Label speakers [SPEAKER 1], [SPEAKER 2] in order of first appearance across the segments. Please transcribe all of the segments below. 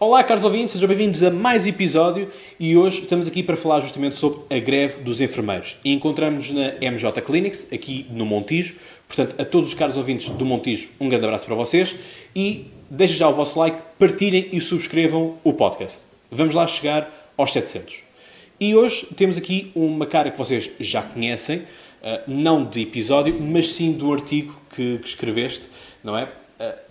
[SPEAKER 1] Olá, caros ouvintes, sejam bem-vindos a mais episódio e hoje estamos aqui para falar justamente sobre a greve dos enfermeiros. E encontramos-nos na MJ Clinics, aqui no Montijo. Portanto, a todos os caros ouvintes do Montijo, um grande abraço para vocês e deixem já o vosso like, partilhem e subscrevam o podcast. Vamos lá chegar aos 700. E hoje temos aqui uma cara que vocês já conhecem, eh, não de episódio, mas sim do artigo que, que escreveste, não é?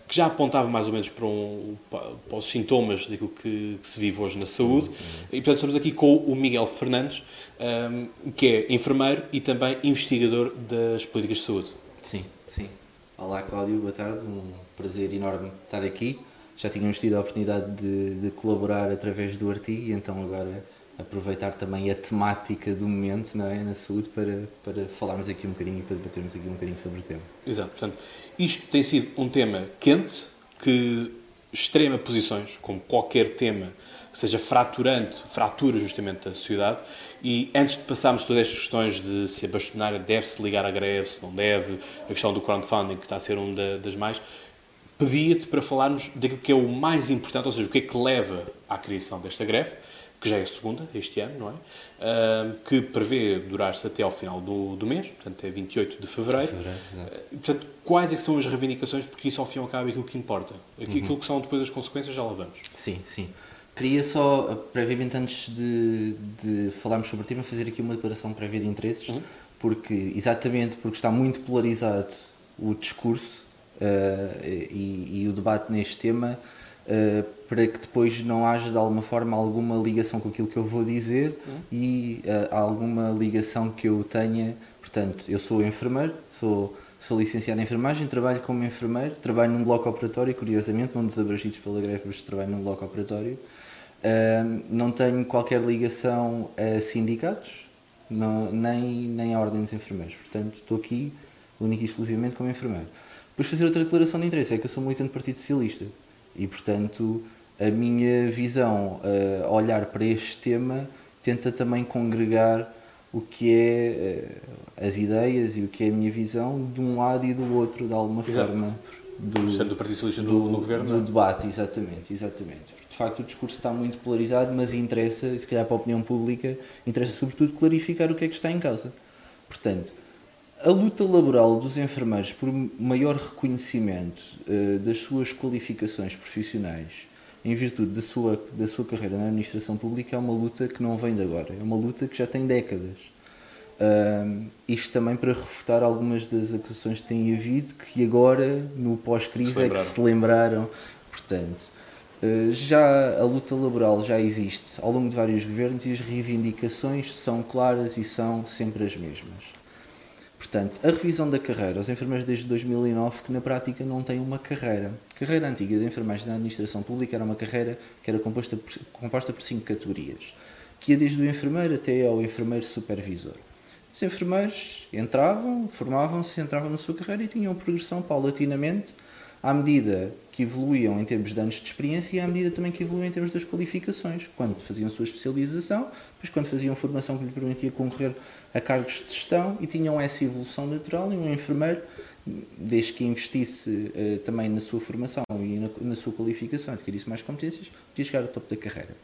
[SPEAKER 1] Que já apontava mais ou menos para, um, para os sintomas daquilo que, que, se vive hoje na saúde. E, portanto, estamos aqui com o Miguel Fernandes, um, ehm, que é enfermeiro e também investigador das políticas de saúde.
[SPEAKER 2] Sim, sim. Olá, Cláudio, boa tarde. Um prazer enorme estar aqui. Já tínhamos tido a oportunidade de, de colaborar através do artigo então agora aproveitar também a temática do momento não é, na saúde para, para falarmos aqui um bocadinho e para debatermos aqui um bocadinho sobre o tema.
[SPEAKER 1] Exato, portanto, isto tem sido um tema quente que extrema posições, como qualquer tema que seja fraturante, fratura justamente a sociedade. E antes de passarmos todas estas questões de se a bastonária deve-se ligar à greve, se não deve, a questão do crowdfunding, que está a ser uma das mais, pedia-te para falarmos daquilo que é o mais importante, ou seja, o que é que leva à criação desta greve que já é a segunda este ano, não é? Uh, que prevê durar-se até ao final do, do mês, portanto é 28 de fevereiro. fevereiro uh, portanto, quais é são as reivindicações, porque isso ao fim e ao cabo é aquilo que importa. Aquilo uhum. que são depois as consequências já lá vamos.
[SPEAKER 2] Sim, sim. Queria só, previamente antes de, de falarmos sobre o tema, fazer aqui uma declaração prévia de interesses, uhum. porque, exatamente porque está muito polarizado o discurso uh, e, e o debate neste tema, uh, para que depois não haja de alguma forma alguma ligação com aquilo que eu vou dizer uhum. e uh, alguma ligação que eu tenha. Portanto, eu sou enfermeiro, sou, sou licenciado em enfermagem, trabalho como enfermeiro, trabalho num bloco operatório, curiosamente, não desabrangidos pela greve, mas trabalho num bloco operatório. Uh, não tenho qualquer ligação a sindicatos, não, nem, nem a ordem dos enfermeiros. Portanto, estou aqui única e exclusivamente como enfermeiro. Depois fazer outra declaração de interesse, é que eu sou militante do Partido Socialista. E, portanto, a minha visão, uh, olhar para este tema, tenta também congregar o que é uh, as ideias e o que é a minha visão de um lado e do outro, de alguma Exato. forma.
[SPEAKER 1] Do, Sendo do Partido Socialista do, no governo?
[SPEAKER 2] Do é? debate, exatamente, exatamente. De facto, o discurso está muito polarizado, mas interessa, se calhar para a opinião pública, interessa sobretudo clarificar o que é que está em causa. Portanto, a luta laboral dos enfermeiros por maior reconhecimento uh, das suas qualificações profissionais em virtude da sua, da sua carreira na administração pública é uma luta que não vem de agora, é uma luta que já tem décadas. Uh, isto também para refutar algumas das acusações que têm havido, que agora, no pós-crise, é que se lembraram. Portanto, uh, já a luta laboral já existe ao longo de vários governos e as reivindicações são claras e são sempre as mesmas. Portanto, a revisão da carreira, os enfermeiros desde 2009 que na prática não têm uma carreira. A carreira antiga de enfermagem na administração pública era uma carreira que era composta por, composta por cinco categorias, que ia desde o enfermeiro até ao enfermeiro supervisor. Os enfermeiros entravam, formavam-se, entravam na sua carreira e tinham progressão paulatinamente à medida que evoluíam em termos de anos de experiência e à medida também que evoluíam em termos das qualificações, quando faziam sua especialização, depois quando faziam formação que lhe permitia concorrer a cargos de gestão e tinham essa evolução natural e um enfermeiro, desde que investisse uh, também na sua formação e na, na, sua qualificação, adquirisse mais competências, podia chegar ao topo da carreira.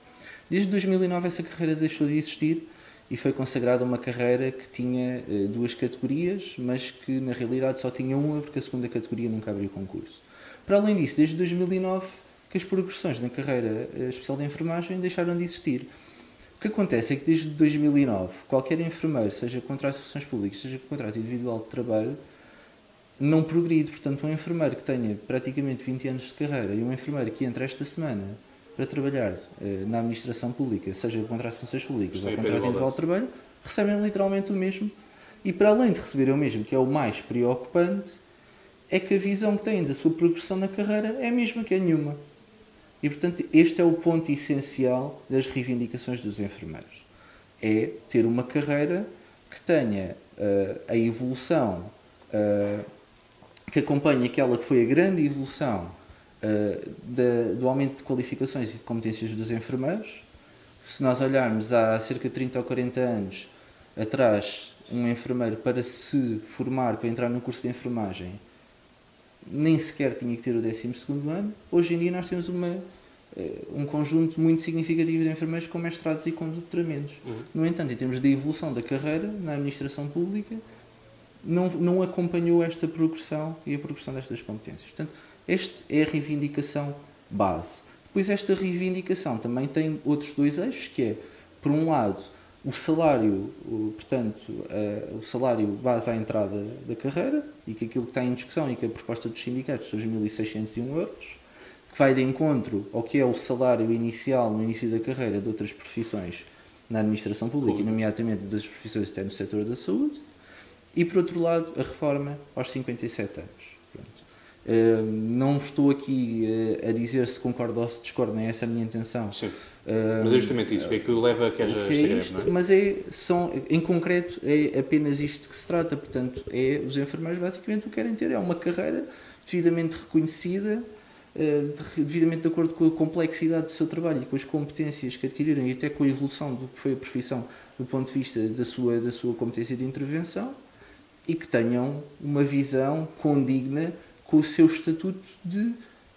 [SPEAKER 2] Desde 2009 essa carreira deixou de existir e foi consagrada uma carreira que tinha uh, duas categorias, mas que na realidade só tinha uma porque a segunda categoria nunca abriu concurso. Para além disso, desde 2009 que as progressões na carreira uh, especial de enfermagem deixaram de existir o que acontece é que desde 2009, qualquer enfermeiro, seja contrato de funções públicas, seja contrato individual de trabalho, não progride. Portanto, um enfermeiro que tenha praticamente 20 anos de carreira e um enfermeiro que entra esta semana para trabalhar eh, na administração pública, seja contrato de funções públicas ou contrato individual de trabalho, recebem literalmente o mesmo. E para além de receber o mesmo, que é o mais preocupante, é que a visão que têm da sua progressão na carreira é a mesma que é nenhuma. E, portanto, este é o ponto essencial das reivindicações dos enfermeiros. É ter uma carreira que tenha uh, a evolução, uh, que acompanhe aquela que foi a grande evolução uh, de, do aumento de qualificações e de competências dos enfermeiros. Se nós olharmos há cerca de 30 ou 40 anos atrás, um enfermeiro para se formar, para entrar no curso de enfermagem, nem sequer tinha que ter o 12 ano. Hoje em dia nós temos uma eh, um conjunto muito significativo de enfermeiros com mestrados e com doutoramentos. Uhum. No entanto, em termos de evolução da carreira na administração pública, não, não acompanhou esta progressão e a progressão destas competências. Portanto, esta é a reivindicação base. Depois, esta reivindicação também tem outros dois eixos, que é, por um lado, o salário, o, portanto, o salário base à entrada da carreira, e que aquilo que está em discussão e que a proposta dos sindicatos são os 1.601 euros, que vai de encontro ao que é o salário inicial no início da carreira de outras profissões na administração pública, nomeadamente das profissões até no setor da saúde, e por outro lado a reforma aos 57 anos. Uh, não estou aqui uh, a dizer se concordo ou se discordo, essa é a minha intenção.
[SPEAKER 1] Sim. Uh, mas é justamente isso, o que é que leva a que haja
[SPEAKER 2] esta é greve, isto, é? Mas é, são, em concreto é apenas isto que se trata, portanto, é, os enfermeiros basicamente o que querem ter é uma carreira devidamente reconhecida, devidamente de acordo com a complexidade do seu trabalho e com as competências que adquiriram e até com a evolução do que foi a profissão do ponto de vista da sua, da sua competência de intervenção e que tenham uma visão condigna com o seu estatuto de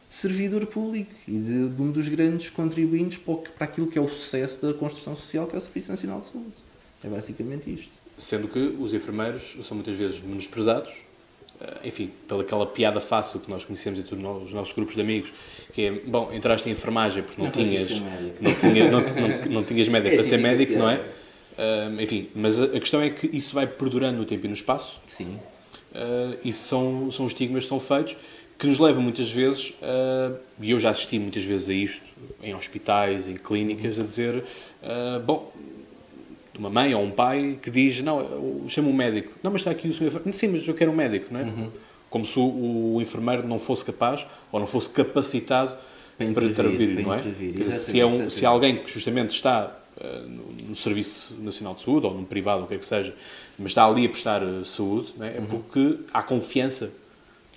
[SPEAKER 2] servidor público e de, de um dos grandes contribuintes para, para aquilo que é o sucesso da construção social, que é o Serviço Nacional de Saúde. É basicamente isto.
[SPEAKER 1] Sendo que os enfermeiros são muitas vezes menosprezados, eh, enfim, pelaquela piada fácil que nós conhecemos entre os nossos grupos de amigos, que é, bom, entraste em enfermagem porque não, não tinhas, não, tinha, não, não, não, tinhas médico é para ser médico, não é? Uh, enfim, mas a questão é que isso vai perdurando no tempo e no espaço.
[SPEAKER 2] Sim
[SPEAKER 1] uh, e são, são estigmas que são feitos que nos levam muitas vezes, uh, e eu já assisti muitas vezes a isto, em hospitais, em clínicas, a dizer, uh, bom, uma mãe ou um pai que diz, não, chama um médico. Não, mas está aqui o senhor enfermeiro. Sim, mas eu quero um médico, não é? Uhum. Como se o, o, enfermeiro não fosse capaz ou não fosse capacitado para intervir, para intervir, não é? Intervir. se, é um, se é alguém que justamente está no, no Serviço Nacional de Saúde ou num privado, o que é que seja, mas está ali a prestar eh, saúde, é? é uhum. porque há confiança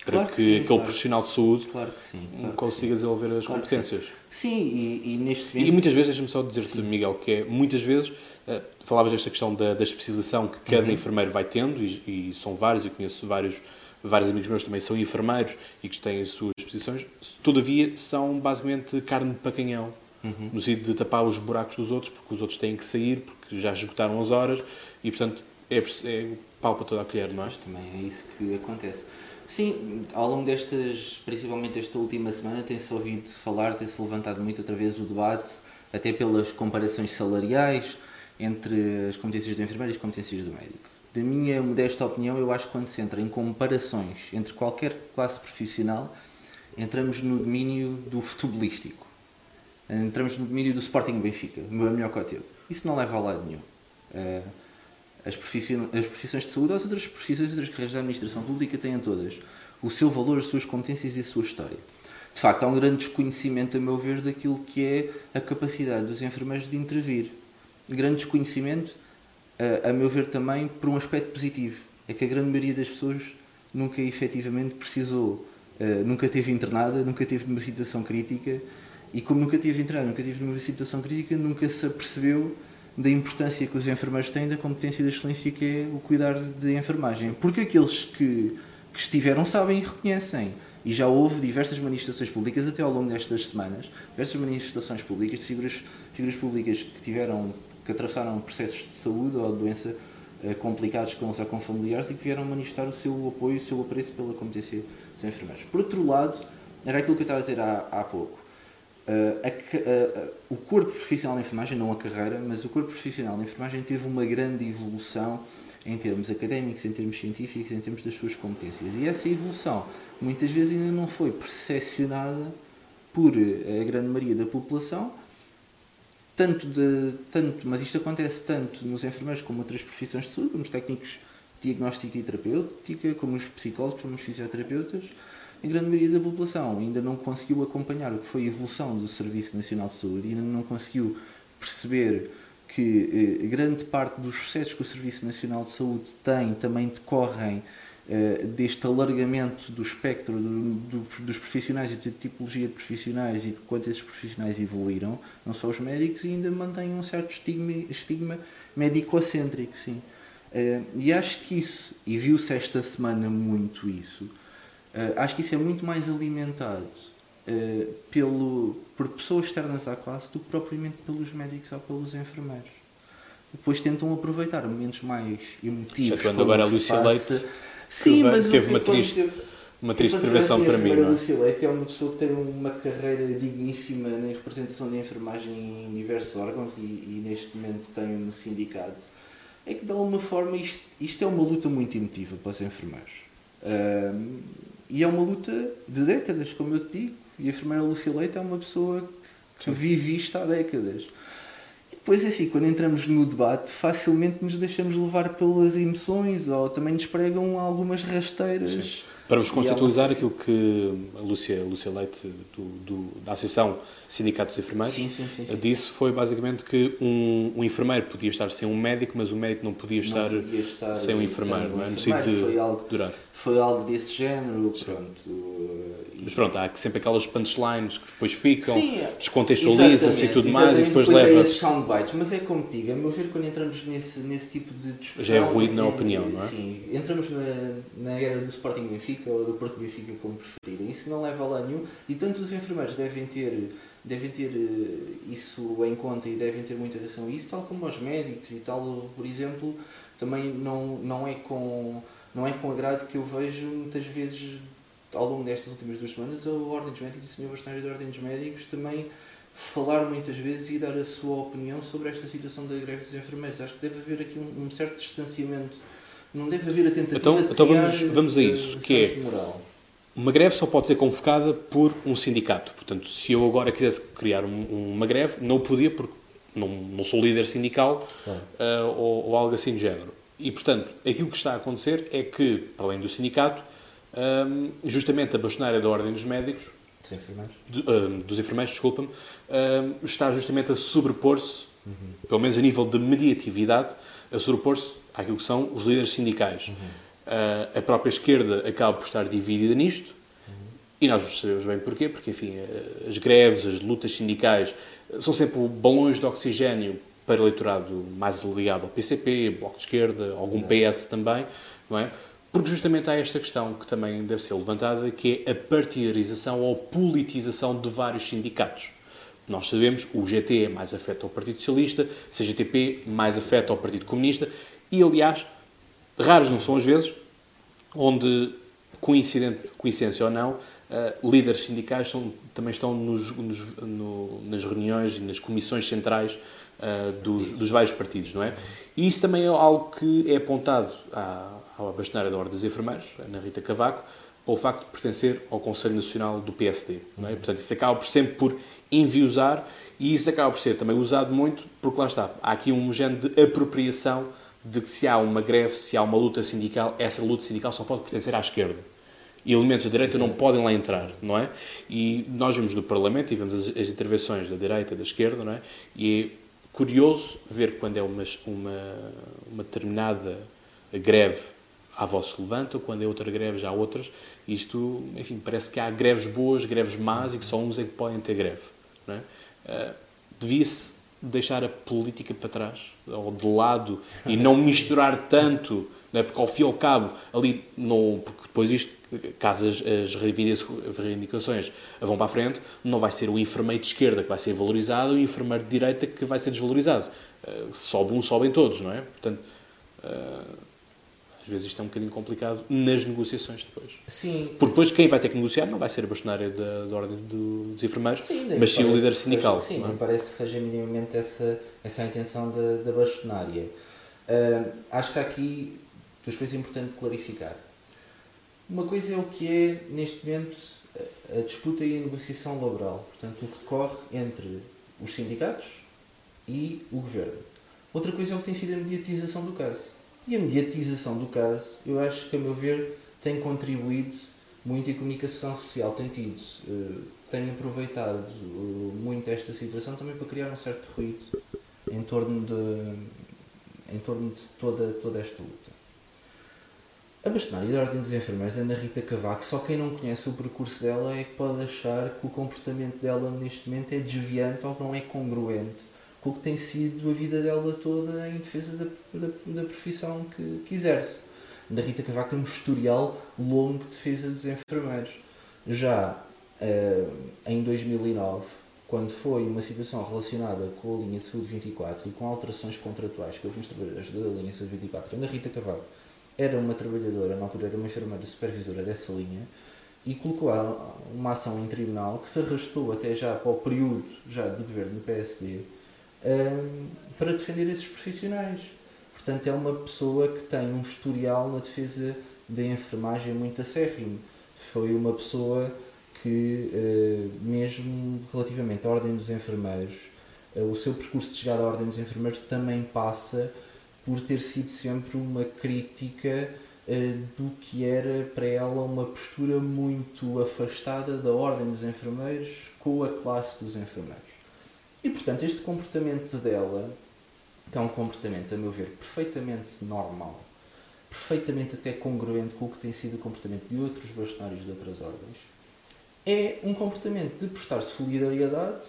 [SPEAKER 1] para claro que, que sim, aquele claro. profissional de saúde
[SPEAKER 2] claro sim,
[SPEAKER 1] consiga desenvolver as competências.
[SPEAKER 2] Sim, sim e, e, neste momento...
[SPEAKER 1] E muitas vezes, deixa-me só dizer-te, Miguel, que é, muitas vezes, uh, falavas desta questão da, da especialização que cada uhum. enfermeiro vai tendo, e, e, são vários, eu conheço vários, vários amigos meus também são enfermeiros e que têm as suas especializações, todavia são basicamente carne de pacanhão, uhum. no sentido de tapar os buracos dos outros, porque os outros têm que sair, porque já esgotaram as horas, e portanto é, é pau para toda a colher, não é?
[SPEAKER 2] também é isso que acontece. Sim, ao longo destas, principalmente esta última semana, tem-se ouvido falar, tem-se levantado muito outra vez o debate, até pelas comparações salariais entre as competências do enfermeiro e as competências do médico. Da minha modesta opinião, eu acho que quando se entra em comparações entre qualquer classe profissional, entramos no domínio do futebolístico. Entramos no domínio do Sporting Benfica, o melhor código. Isso não leva a lado nenhum. Uh, as, profissões, as profissões de saúde, as outras profissões e outras carreiras da administração pública têm todas o seu valor, as suas competências e a sua história. De facto, há um grande desconhecimento, a meu ver, daquilo que é a capacidade dos enfermeiros de intervir. Grande desconhecimento, a meu ver, também por um aspecto positivo. É que a grande maioria das pessoas nunca efetivamente precisou, nunca teve internada, nunca teve numa situação crítica e como nunca tive internada, nunca tive numa situação crítica, nunca se apercebeu da importância que os enfermeiros têm da competência da excelência que é o cuidar de enfermagem. Porque aqueles que, que estiveram sabem e reconhecem. E já houve diversas manifestações públicas até ao longo destas semanas, diversas manifestações públicas de figuras, figuras públicas que tiveram, que atravessaram processos de saúde ou de doença eh, complicados com os com familiares e que vieram manifestar o seu apoio, o seu apreço pela competência dos enfermeiros. Por outro lado, era aquilo que eu estava a dizer há, há pouco Uh, a, uh, o corpo profissional de enfermagem, não a carreira, mas o corpo profissional de enfermagem teve uma grande evolução em termos académicos, em termos científicos, em termos das suas competências. E essa evolução muitas vezes ainda não foi percepcionada por a grande maioria da população, tanto de, tanto, mas isto acontece tanto nos enfermeiros como outras profissões de saúde, como os técnicos de diagnóstica e terapêutica, como os psicólogos, como os fisioterapeutas, a grande maioria da população ainda não conseguiu acompanhar o que foi a evolução do Serviço Nacional de Saúde, ainda não conseguiu perceber que eh, grande parte dos sucessos que o Serviço Nacional de Saúde tem também decorrem eh, deste alargamento do espectro do, do, dos profissionais e de tipologia de profissionais e de quanto esses profissionais evoluíram, não só os médicos, e ainda mantêm um certo estigma, estigma médico-cêntrico, sim. Eh, e acho que isso, e viu-se esta semana muito isso, Uh, acho que isso é muito mais alimentado uh, pelo, por pessoas externas à classe do que propriamente pelos médicos ou pelos enfermeiros. Depois tentam aproveitar momentos mais emotivos.
[SPEAKER 1] quando agora a Lúcia Leite
[SPEAKER 2] Sim, mas
[SPEAKER 1] teve uma triste, uma triste intervenção para mim.
[SPEAKER 2] A Lúcia Leite, que é uma pessoa que tem uma carreira digníssima na representação da enfermagem em diversos órgãos e, e neste momento tem um sindicato, é que de alguma forma isto, isto é uma luta muito emotiva para os enfermeiros. Um, e é uma luta de décadas, como eu te digo. E a enfermeira Lúcia Leite é uma pessoa que vive isto há décadas. E depois é assim, quando entramos no debate, facilmente nos deixamos levar pelas emoções ou também nos pregam algumas rasteiras. Sim
[SPEAKER 1] para vos contextualizar, aquilo que a Lúcia, a Lúcia Leite, do, do, da Associação Sindicatos de Enfermeiros,
[SPEAKER 2] sim, sim, sim,
[SPEAKER 1] disse foi basicamente que um, um, enfermeiro podia estar sem um médico, mas o médico não podia estar,
[SPEAKER 2] não podia estar
[SPEAKER 1] sem um enfermeiro,
[SPEAKER 2] sem
[SPEAKER 1] um
[SPEAKER 2] é?
[SPEAKER 1] no sentido de
[SPEAKER 2] foi algo,
[SPEAKER 1] durar.
[SPEAKER 2] Foi algo desse género, pronto.
[SPEAKER 1] Mas pronto, há sempre aquelas punchlines que depois ficam, descontextualiza-se e tudo mais, e depois, depois leva. É
[SPEAKER 2] esses soundbites, mas é como digo, a meu ver, quando entramos nesse, nesse tipo de discussão.
[SPEAKER 1] Já é ruído na opinião, não é?
[SPEAKER 2] Sim, entramos na, na era do Sporting Benfica ou do Porto Benfica fica como preferirem. Isso não leva a lá nenhum e tanto os enfermeiros devem ter, devem ter eh, isso em conta e devem ter muita atenção a isso, tal como os médicos e tal, por exemplo, também não, não, é com, não é com agrado que eu vejo muitas vezes ao longo destas últimas duas semanas a Ordem dos Médicos e o Senhor Bastonário da Ordem dos Médicos também falar muitas vezes e dar a sua opinião sobre esta situação da greve dos enfermeiros. Acho que deve haver aqui um, um certo distanciamento. Não deve haver a tentativa
[SPEAKER 1] então,
[SPEAKER 2] de
[SPEAKER 1] então vamos, vamos a isso, que é
[SPEAKER 2] moral.
[SPEAKER 1] Uma greve só pode ser convocada por um sindicato. Portanto, se eu agora quisesse criar um, uma greve, não podia porque não, não sou líder sindical uh, ou, ou, algo assim do género. E, portanto, aquilo que está a acontecer é que, para além do sindicato, um, justamente a bastonária da Ordem dos Médicos,
[SPEAKER 2] dos enfermeiros,
[SPEAKER 1] de, uh, dos enfermeiros desculpa-me, uh, está justamente a sobrepor-se, uhum. pelo menos a nível de mediatividade, a sobrepor-se àquilo que são os líderes sindicais. Uhum a própria esquerda acaba por estar dividida nisto, e nós sabemos bem porquê, porque, enfim, as greves, as lutas sindicais são sempre balões de oxigênio para o eleitorado mais ligado ao PCP, Bloco de Esquerda, algum PS também, não é? Porque justamente há esta questão que também deve ser levantada, que é a partidarização ou politização de vários sindicatos. Nós sabemos, o GT mais afeta ao Partido Socialista, a CGTP mais afeta ao Partido Comunista, e aliás, raras não são as vezes onde, coincidência ou não, uh, líderes sindicais são, também estão nos, nos, no, nas reuniões e nas comissões centrais uh, dos, dos, vários partidos, não é? E isso também é algo que é apontado à, à bastonária da Ordem dos Enfermeiros, Ana Rita Cavaco, pelo facto de pertencer ao Conselho Nacional do PSD. Não é? Portanto, isso acaba por sempre por enviosar e isso acaba por ser também usado muito porque lá está, há aqui um género de apropriação de que se há uma greve, se há uma luta sindical, essa luta sindical só pode pertencer à esquerda. E elementos da direita Exato. não podem lá entrar, não é? E nós vemos no Parlamento e vemos as, as intervenções da direita da esquerda, não é? E é curioso ver quando é uma, uma, uma determinada greve há vozes se levantam, quando é outra greve já há outras. Isto, enfim, parece que há greves boas, greves más e que só uns é que podem ter greve. É? Uh, Devia-se deixar a política para trás, ou de lado, e não misturar tanto, não é? porque ao fim e ao cabo, ali, não, porque depois isto, caso as, as reivindicações vão para a frente, não vai ser o enfermeiro de esquerda que vai ser valorizado e o enfermeiro de direita que vai ser desvalorizado. Uh, sobe um, sobem todos, não é? Portanto, uh, às vezes isto é um bocadinho complicado nas negociações depois.
[SPEAKER 2] Sim.
[SPEAKER 1] Porque depois quem vai ter que negociar não vai ser a bastonária da, da Ordem dos Enfermeiros, sim, mas sim o líder sindical.
[SPEAKER 2] Seja, sim, não é? parece que seja minimamente essa, essa a intenção da, da bastonária. Uh, acho que há aqui duas coisas importantes de clarificar. Uma coisa é o que é, neste momento, a disputa e a negociação laboral. Portanto, o que decorre entre os sindicatos e o governo. Outra coisa é o que tem sido a mediatização do caso. E a mediatização do caso, eu acho que, a meu ver, tem contribuído muito e a comunicação social tem tido, uh, tem aproveitado uh, muito esta situação também para criar um certo ruído em torno de, em torno de toda, toda esta luta. A bastonária da Ordem dos Enfermeiros, Ana Rita Cavaco, só quem não conhece o percurso dela é que pode achar que o comportamento dela neste momento é desviante ou não é congruente com o que tem sido a vida dela toda em defesa da, da, da profissão que, que exerce. Da Rita Cavaco tem um historial longo de defesa dos enfermeiros. Já uh, em 2009, quando foi uma situação relacionada com a linha de saúde 24 e com alterações contratuais que houve nos trabalhadores da linha de saúde 24, onde a Rita Cavalo era uma trabalhadora, na altura era uma enfermeira supervisora dessa linha, e colocou uma ação em tribunal que se arrastou até já para o período já de governo do PSD um, para defender esses profissionais. Portanto, é uma pessoa que tem um historial na defesa da enfermagem muito acérrimo. Foi uma pessoa que, uh, mesmo relativamente à Ordem dos Enfermeiros, uh, o seu percurso de chegada à Ordem dos Enfermeiros também passa por ter sido sempre uma crítica uh, do que era para ela uma postura muito afastada da Ordem dos Enfermeiros com a classe dos enfermeiros. E portanto, este comportamento dela, que é um comportamento, a meu ver, perfeitamente normal, perfeitamente até congruente com o que tem sido o comportamento de outros bastonários de outras ordens, é um comportamento de prestar solidariedade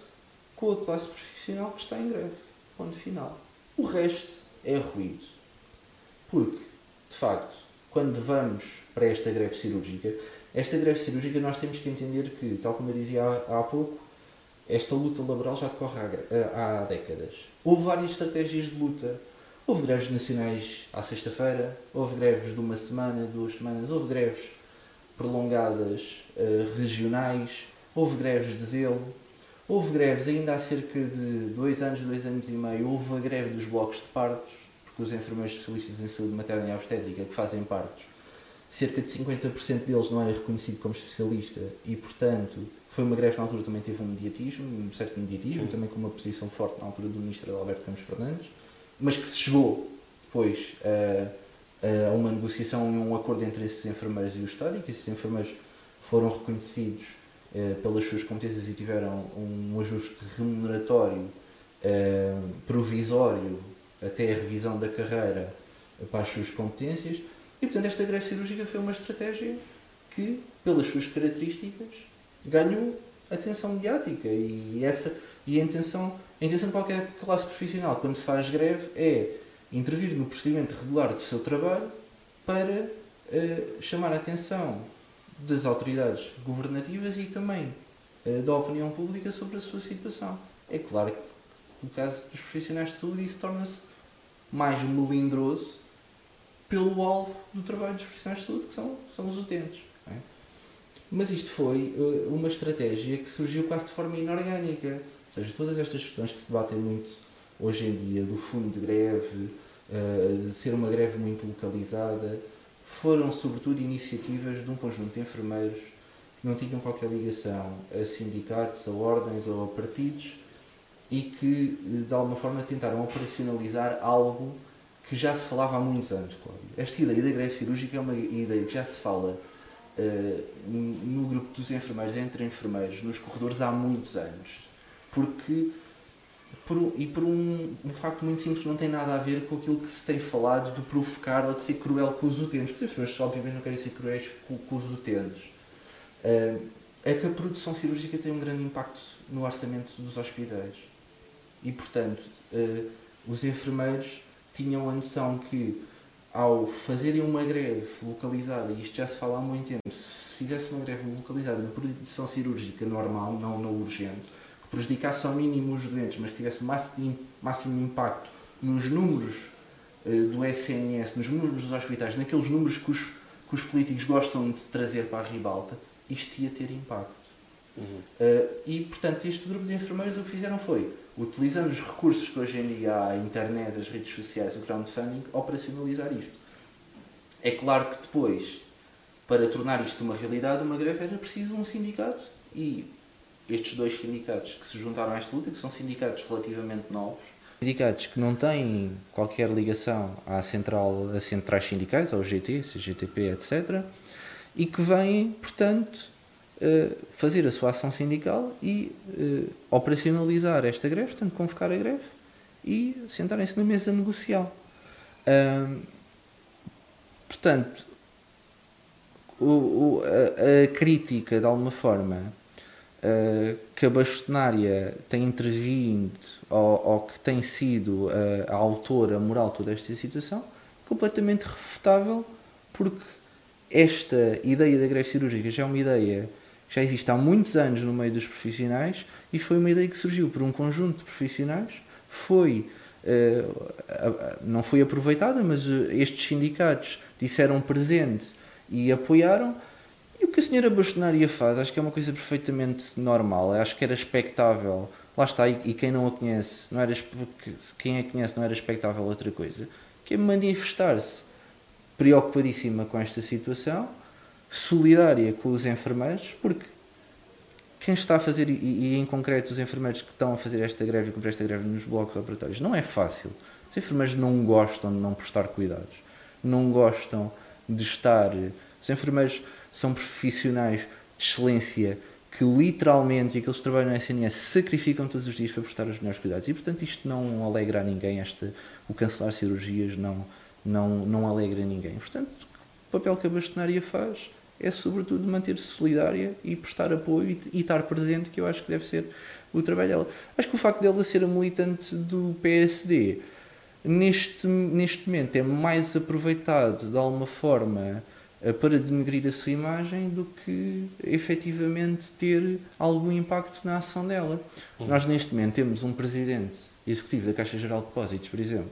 [SPEAKER 2] com a classe profissional que está em greve. Ponto final. O resto é ruído. Porque, de facto, quando vamos para esta greve cirúrgica, esta greve cirúrgica nós temos que entender que, tal como eu dizia há, há pouco, esta luta laboral já decorre há, há décadas. Houve várias estratégias de luta. Houve greves nacionais à sexta-feira, houve greves de uma semana, duas semanas, houve greves prolongadas uh, regionais, houve greves de zelo, houve greves ainda há cerca de dois anos, dois anos e meio, houve a greve dos blocos de partos, porque os enfermeiros especialistas em saúde materna e obstétrica que fazem partos, cerca de 50% deles não era reconhecido como especialista e, portanto, foi uma greve na altura também teve um mediatismo, um certo mediatismo, Sim. também com uma posição forte na altura do ministro Alberto Campos Fernandes, mas que se chegou depois a a uma negociação e um acordo entre esses enfermeiros e o Estado e que esses enfermeiros foram reconhecidos eh, pelas suas competências e tiveram um ajuste remuneratório eh, provisório até a revisão da carreira para as suas competências e portanto esta greve cirúrgica foi uma estratégia que pelas suas características ganhou atenção mediática e essa e a intenção a intenção de qualquer classe profissional quando faz greve é intervir no procedimento regular do seu trabalho para uh, chamar a atenção das autoridades governativas e também uh, da opinião pública sobre a sua situação. É claro que no caso dos profissionais de saúde isso torna-se mais melindroso pelo alvo do trabalho dos profissionais de saúde, que são, são os utentes. É? Mas isto foi uh, uma estratégia que surgiu quase de forma inorgânica. Ou seja, todas estas questões que se debatem muito hoje em dia, do fundo de greve, uh, de ser uma greve muito localizada, foram sobretudo iniciativas de um conjunto de enfermeiros que não tinham qualquer ligação a sindicatos, a ordens ou a partidos e que de alguma forma tentaram operacionalizar algo que já se falava há muitos anos, Cláudio. Esta ideia da greve cirúrgica é uma ideia que já se fala uh, no grupo dos enfermeiros, entre enfermeiros, nos corredores há muitos anos. Porque por, e por um, um facto muito simples, não tem nada a ver com aquilo que se tem falado de provocar ou de ser cruel com os utentes. Porque as pessoas, obviamente, não querem ser cruéis com, com os utentes. Uh, é que a produção cirúrgica tem um grande impacto no orçamento dos hospitais. E, portanto, uh, os enfermeiros tinham a noção que, ao fazerem uma greve localizada, e isto já se fala há muito tempo, se fizesse uma greve localizada na produção cirúrgica normal, não na urgente, prejudicasse ao mínimo os doentes, mas que tivesse o máximo, máximo impacto nos números uh, do SNS, nos números dos hospitais, naqueles números que os, que os políticos gostam de trazer para a ribalta, isto ia ter impacto. Uhum. Uh, e, portanto, este grupo de enfermeiros o que fizeram foi, utilizando os recursos que hoje em dia há, a internet, as redes sociais, o crowdfunding, operacionalizar isto. É claro que depois, para tornar isto uma realidade, uma greve, era preciso um sindicato e estes dois sindicatos que se juntaram a esta luta, que são sindicatos relativamente novos.
[SPEAKER 3] Sindicatos que não têm qualquer ligação à central, a centrais sindicais, ao GT, CGTP, etc. E que vêm, portanto, eh, fazer a sua ação sindical e eh, operacionalizar esta greve, portanto, convocar a greve e sentarem-se na mesa negocial. portanto, o, a, a, crítica, de alguma forma, uh, que a bastonária tem intervindo ou, ou que tem sido uh, a autora moral de toda esta situação, completamente refutável, porque esta ideia da greve cirúrgica já é uma ideia
[SPEAKER 2] que já existe há muitos anos no meio dos profissionais e foi uma ideia que surgiu por um conjunto de profissionais, foi uh, não foi aproveitada, mas uh, estes sindicatos disseram presente e apoiaram. E o que a senhora bastonaria faz, acho que é uma coisa perfeitamente normal, acho que era expectável. Lá está, e quem não a conhece, não era, quem a conhece não era expectável outra coisa, que é manifestar-se preocupadíssima com esta situação, solidária com os enfermeiros, porque quem está a fazer, e, e, em concreto os enfermeiros que estão a fazer esta greve e cumprir esta greve nos blocos operatórios, não é fácil. Os enfermeiros não gostam de não prestar cuidados, não gostam de estar. Os enfermeiros são profissionais de excelência que literalmente, e que trabalham no SNS, sacrificam todos os dias para prestar os melhores cuidados. E portanto isto não alegra a ninguém, este, o cancelar cirurgias não, não, não alegra ninguém. Portanto, o papel que a bastonaria faz é sobretudo manter-se solidária e prestar apoio e, e, estar presente, que eu acho que deve ser o trabalho dela. Acho que o facto dela ser a militante do PSD neste, neste momento é mais aproveitado de alguma forma eh, para denegrir a sua imagem do que efetivamente ter algum impacto na ação dela. Hum. Nós neste momento temos um presidente executivo da Caixa Geral de Depósitos, por exemplo,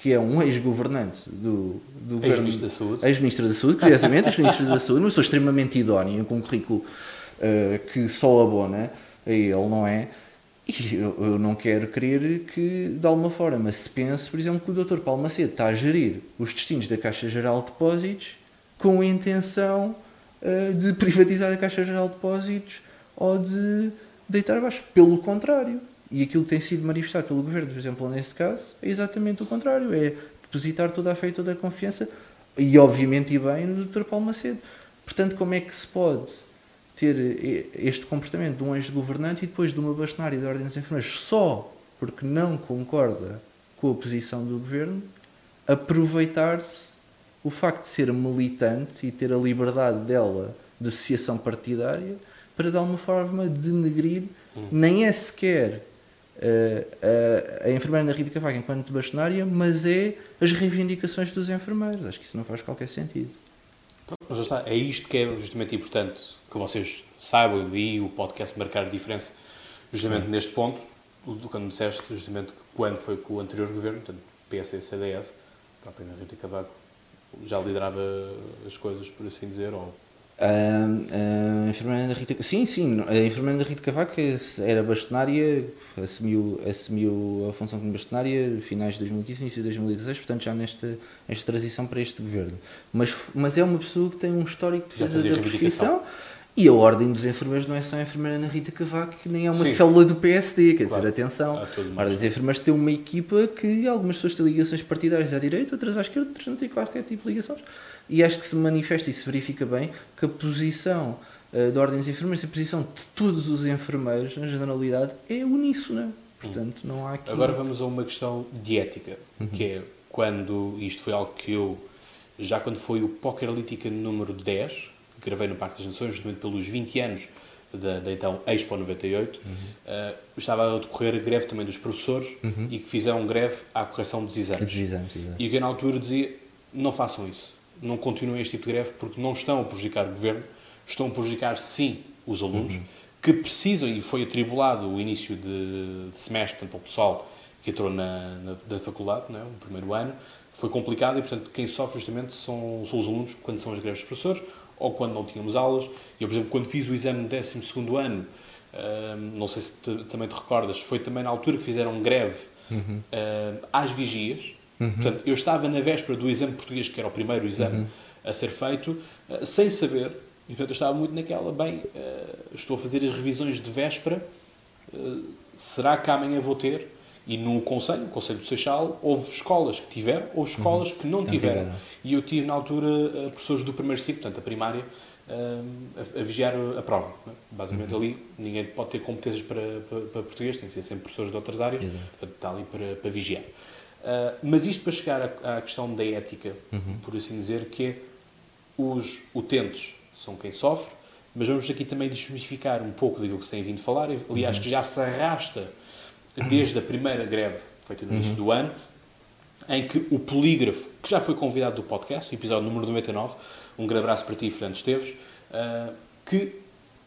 [SPEAKER 2] que é um ex-governante do, do
[SPEAKER 1] ex-ministro da Saúde,
[SPEAKER 2] ex-ministro da Saúde, curiosamente, ex-ministro da Saúde, uma pessoa extremamente idónea, com um currículo uh, que só abona a ele, não é? E eu, eu, não quero crer que, de alguma forma, se pense, por exemplo, que o Dr. Paulo Macedo está a gerir os destinos da Caixa Geral de Depósitos com a intenção uh, de privatizar a Caixa Geral de Depósitos ou de deitar abaixo. Pelo contrário, e aquilo que tem sido manifestado pelo governo, por exemplo, nesse caso, é exatamente o contrário: é depositar toda a fé e toda a confiança, e obviamente e bem, no Dr. Paulo Macedo. Portanto, como é que se pode ter este comportamento de um ex-governante e depois de uma bastonária da Ordem dos Enfermeiros só porque não concorda com a posição do governo, aproveitar-se o facto de ser militante e ter a liberdade dela de associação partidária para de alguma forma denegrir, hum. nem é sequer a, a enfermeira Ana Rita Cavaco enquanto bastonária, mas é as reivindicações dos enfermeiros. Acho que isso não faz qualquer sentido.
[SPEAKER 1] Está. É isto que é justamente importante que vocês saibam e o podcast marcar a diferença justamente Sim. neste ponto, quando me disseste justamente quando foi com o anterior governo, portanto, PS e CDS, a própria Rita Cavaco já liderava as coisas, por assim dizer, ou
[SPEAKER 2] a, a enfermeira da Rita sim sim a enfermeira da Rita Cavaco era bastonária assumiu assumiu a função como bastonária finais de 2015 início de 2016 portanto já nesta esta transição para este governo mas mas é uma pessoa que tem um histórico de defesa da profissão e a Ordem dos Enfermeiros não é só a enfermeira Ana Rita Cavaco, que nem é uma Sim. célula do PSD, quer claro. dizer, atenção. A Ordem dos Enfermeiros tem uma equipa que algumas pessoas têm ligações partidárias à direita, outras à esquerda, outras não têm qualquer tipo de ligações. E acho que se manifesta e se verifica bem que a posição uh, da Ordem dos Enfermeiros, a posição de todos os enfermeiros, na generalidade, é uníssona. Portanto, não há aqui...
[SPEAKER 1] Agora vamos a uma questão de ética, uhum. que é quando, isto foi algo que eu, já quando foi o Pokerlítica número 10, que gravei no Parque das Nações, justamente pelos 20 anos da, da então Expo 98, uhum. uh, estava a decorrer a greve também dos professores uhum. e que fizeram greve à correção dos exames.
[SPEAKER 2] Dos exames
[SPEAKER 1] e que eu na altura dizia, não façam isso não continuem este tipo de greve porque não estão a prejudicar o governo, estão a prejudicar sim os alunos uhum. que precisam, e foi atribulado o início de, de semestre, portanto, para o pessoal que entrou na, na, faculdade, não é? o primeiro ano, foi complicado e, portanto, quem sofre justamente são, são os alunos quando são as greves dos professores ou quando não tínhamos aulas. Eu, por exemplo, quando fiz o exame de 12 ano, hum, não sei se te, também te recordas, foi também na altura que fizeram greve uhum. hum, às vigias, Uhum. Portanto, eu estava na véspera do exame português, que era o primeiro exame uhum. a ser feito, uh, sem saber, e portanto eu estava muito naquela, bem, uh, estou a fazer as revisões de véspera, uh, será que amanhã vou ter? E no Conselho, no Conselho do Seixal, houve escolas que tiveram ou escolas uhum. que não tiveram. E eu tive, na altura, professores do primeiro ciclo, portanto, a primária, a, a, vigiar a prova. É? Basicamente, uhum. ali, ninguém pode ter competências para, para, para, português, tem que ser sempre professores de outras áreas, Exato. portanto, está ali para, para vigiar. Uh, mas isto para chegar à, à questão da ética, uhum. por assim dizer, que é os utentes são quem sofre, mas vamos aqui também desmistificar um pouco daquilo que se tem vindo a falar, aliás, uhum. que já se arrasta desde a primeira greve feita no início uhum. do ano, em que o polígrafo, que já foi convidado do podcast, episódio número 99, um grande abraço para ti, Fernando Esteves, uh, que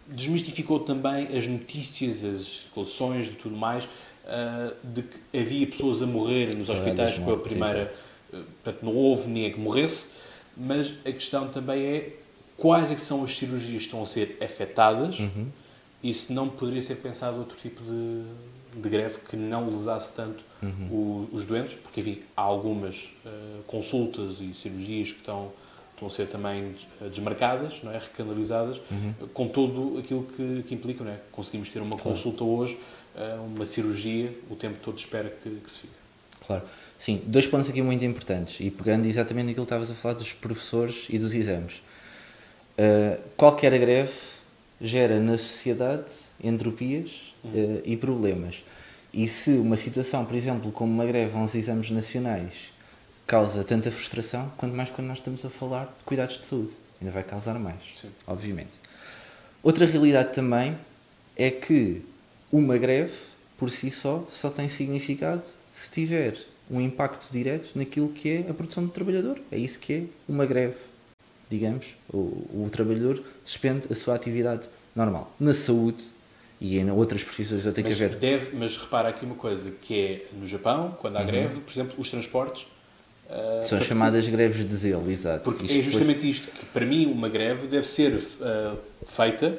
[SPEAKER 1] desmistificou também as notícias, as declarações e tudo mais, uh, de que havia pessoas a morrer nos hospitais com a primeira. Uh, portanto, não houve ninguém que morresse, mas a questão também é quais é que são as cirurgias que estão a ser afetadas uhum. e se não poderia ser pensado outro tipo de, de greve que não lesasse tanto uhum. o, os doentes, porque enfim, há algumas uh, consultas e cirurgias que estão, estão a ser também desmarcadas, não é? recanalizadas, uhum. com tudo aquilo que, que implica. Não é? Conseguimos ter uma claro. consulta hoje, uma cirurgia, o tempo todo espera que, que se fique.
[SPEAKER 2] Claro. Sim, dois pontos aqui muito importantes e pegando exatamente naquilo que estavas a falar dos professores e dos exames. Uh, qualquer greve gera na sociedade entropias uh, e problemas. E se uma situação, por exemplo, como uma greve aos exames nacionais, causa tanta frustração, quanto mais quando nós estamos a falar de cuidados de saúde. Ainda vai causar mais, Sim. obviamente. Outra realidade também é que uma greve, por si só, só tem significado se tiver um impacto direto naquilo que é a produção do trabalhador. É isso que é uma greve. Digamos, o, o trabalhador suspende a sua atividade normal. Na saúde, e em outras profissões tenho
[SPEAKER 1] mas
[SPEAKER 2] que ver.
[SPEAKER 1] Deve, mas repara aqui uma coisa, que é no Japão, quando há uhum. greve, por exemplo, os transportes.
[SPEAKER 2] Uh, São chamadas greves de zelo, exato.
[SPEAKER 1] Porque isto é justamente depois... isto, que para mim uma greve deve ser uh, feita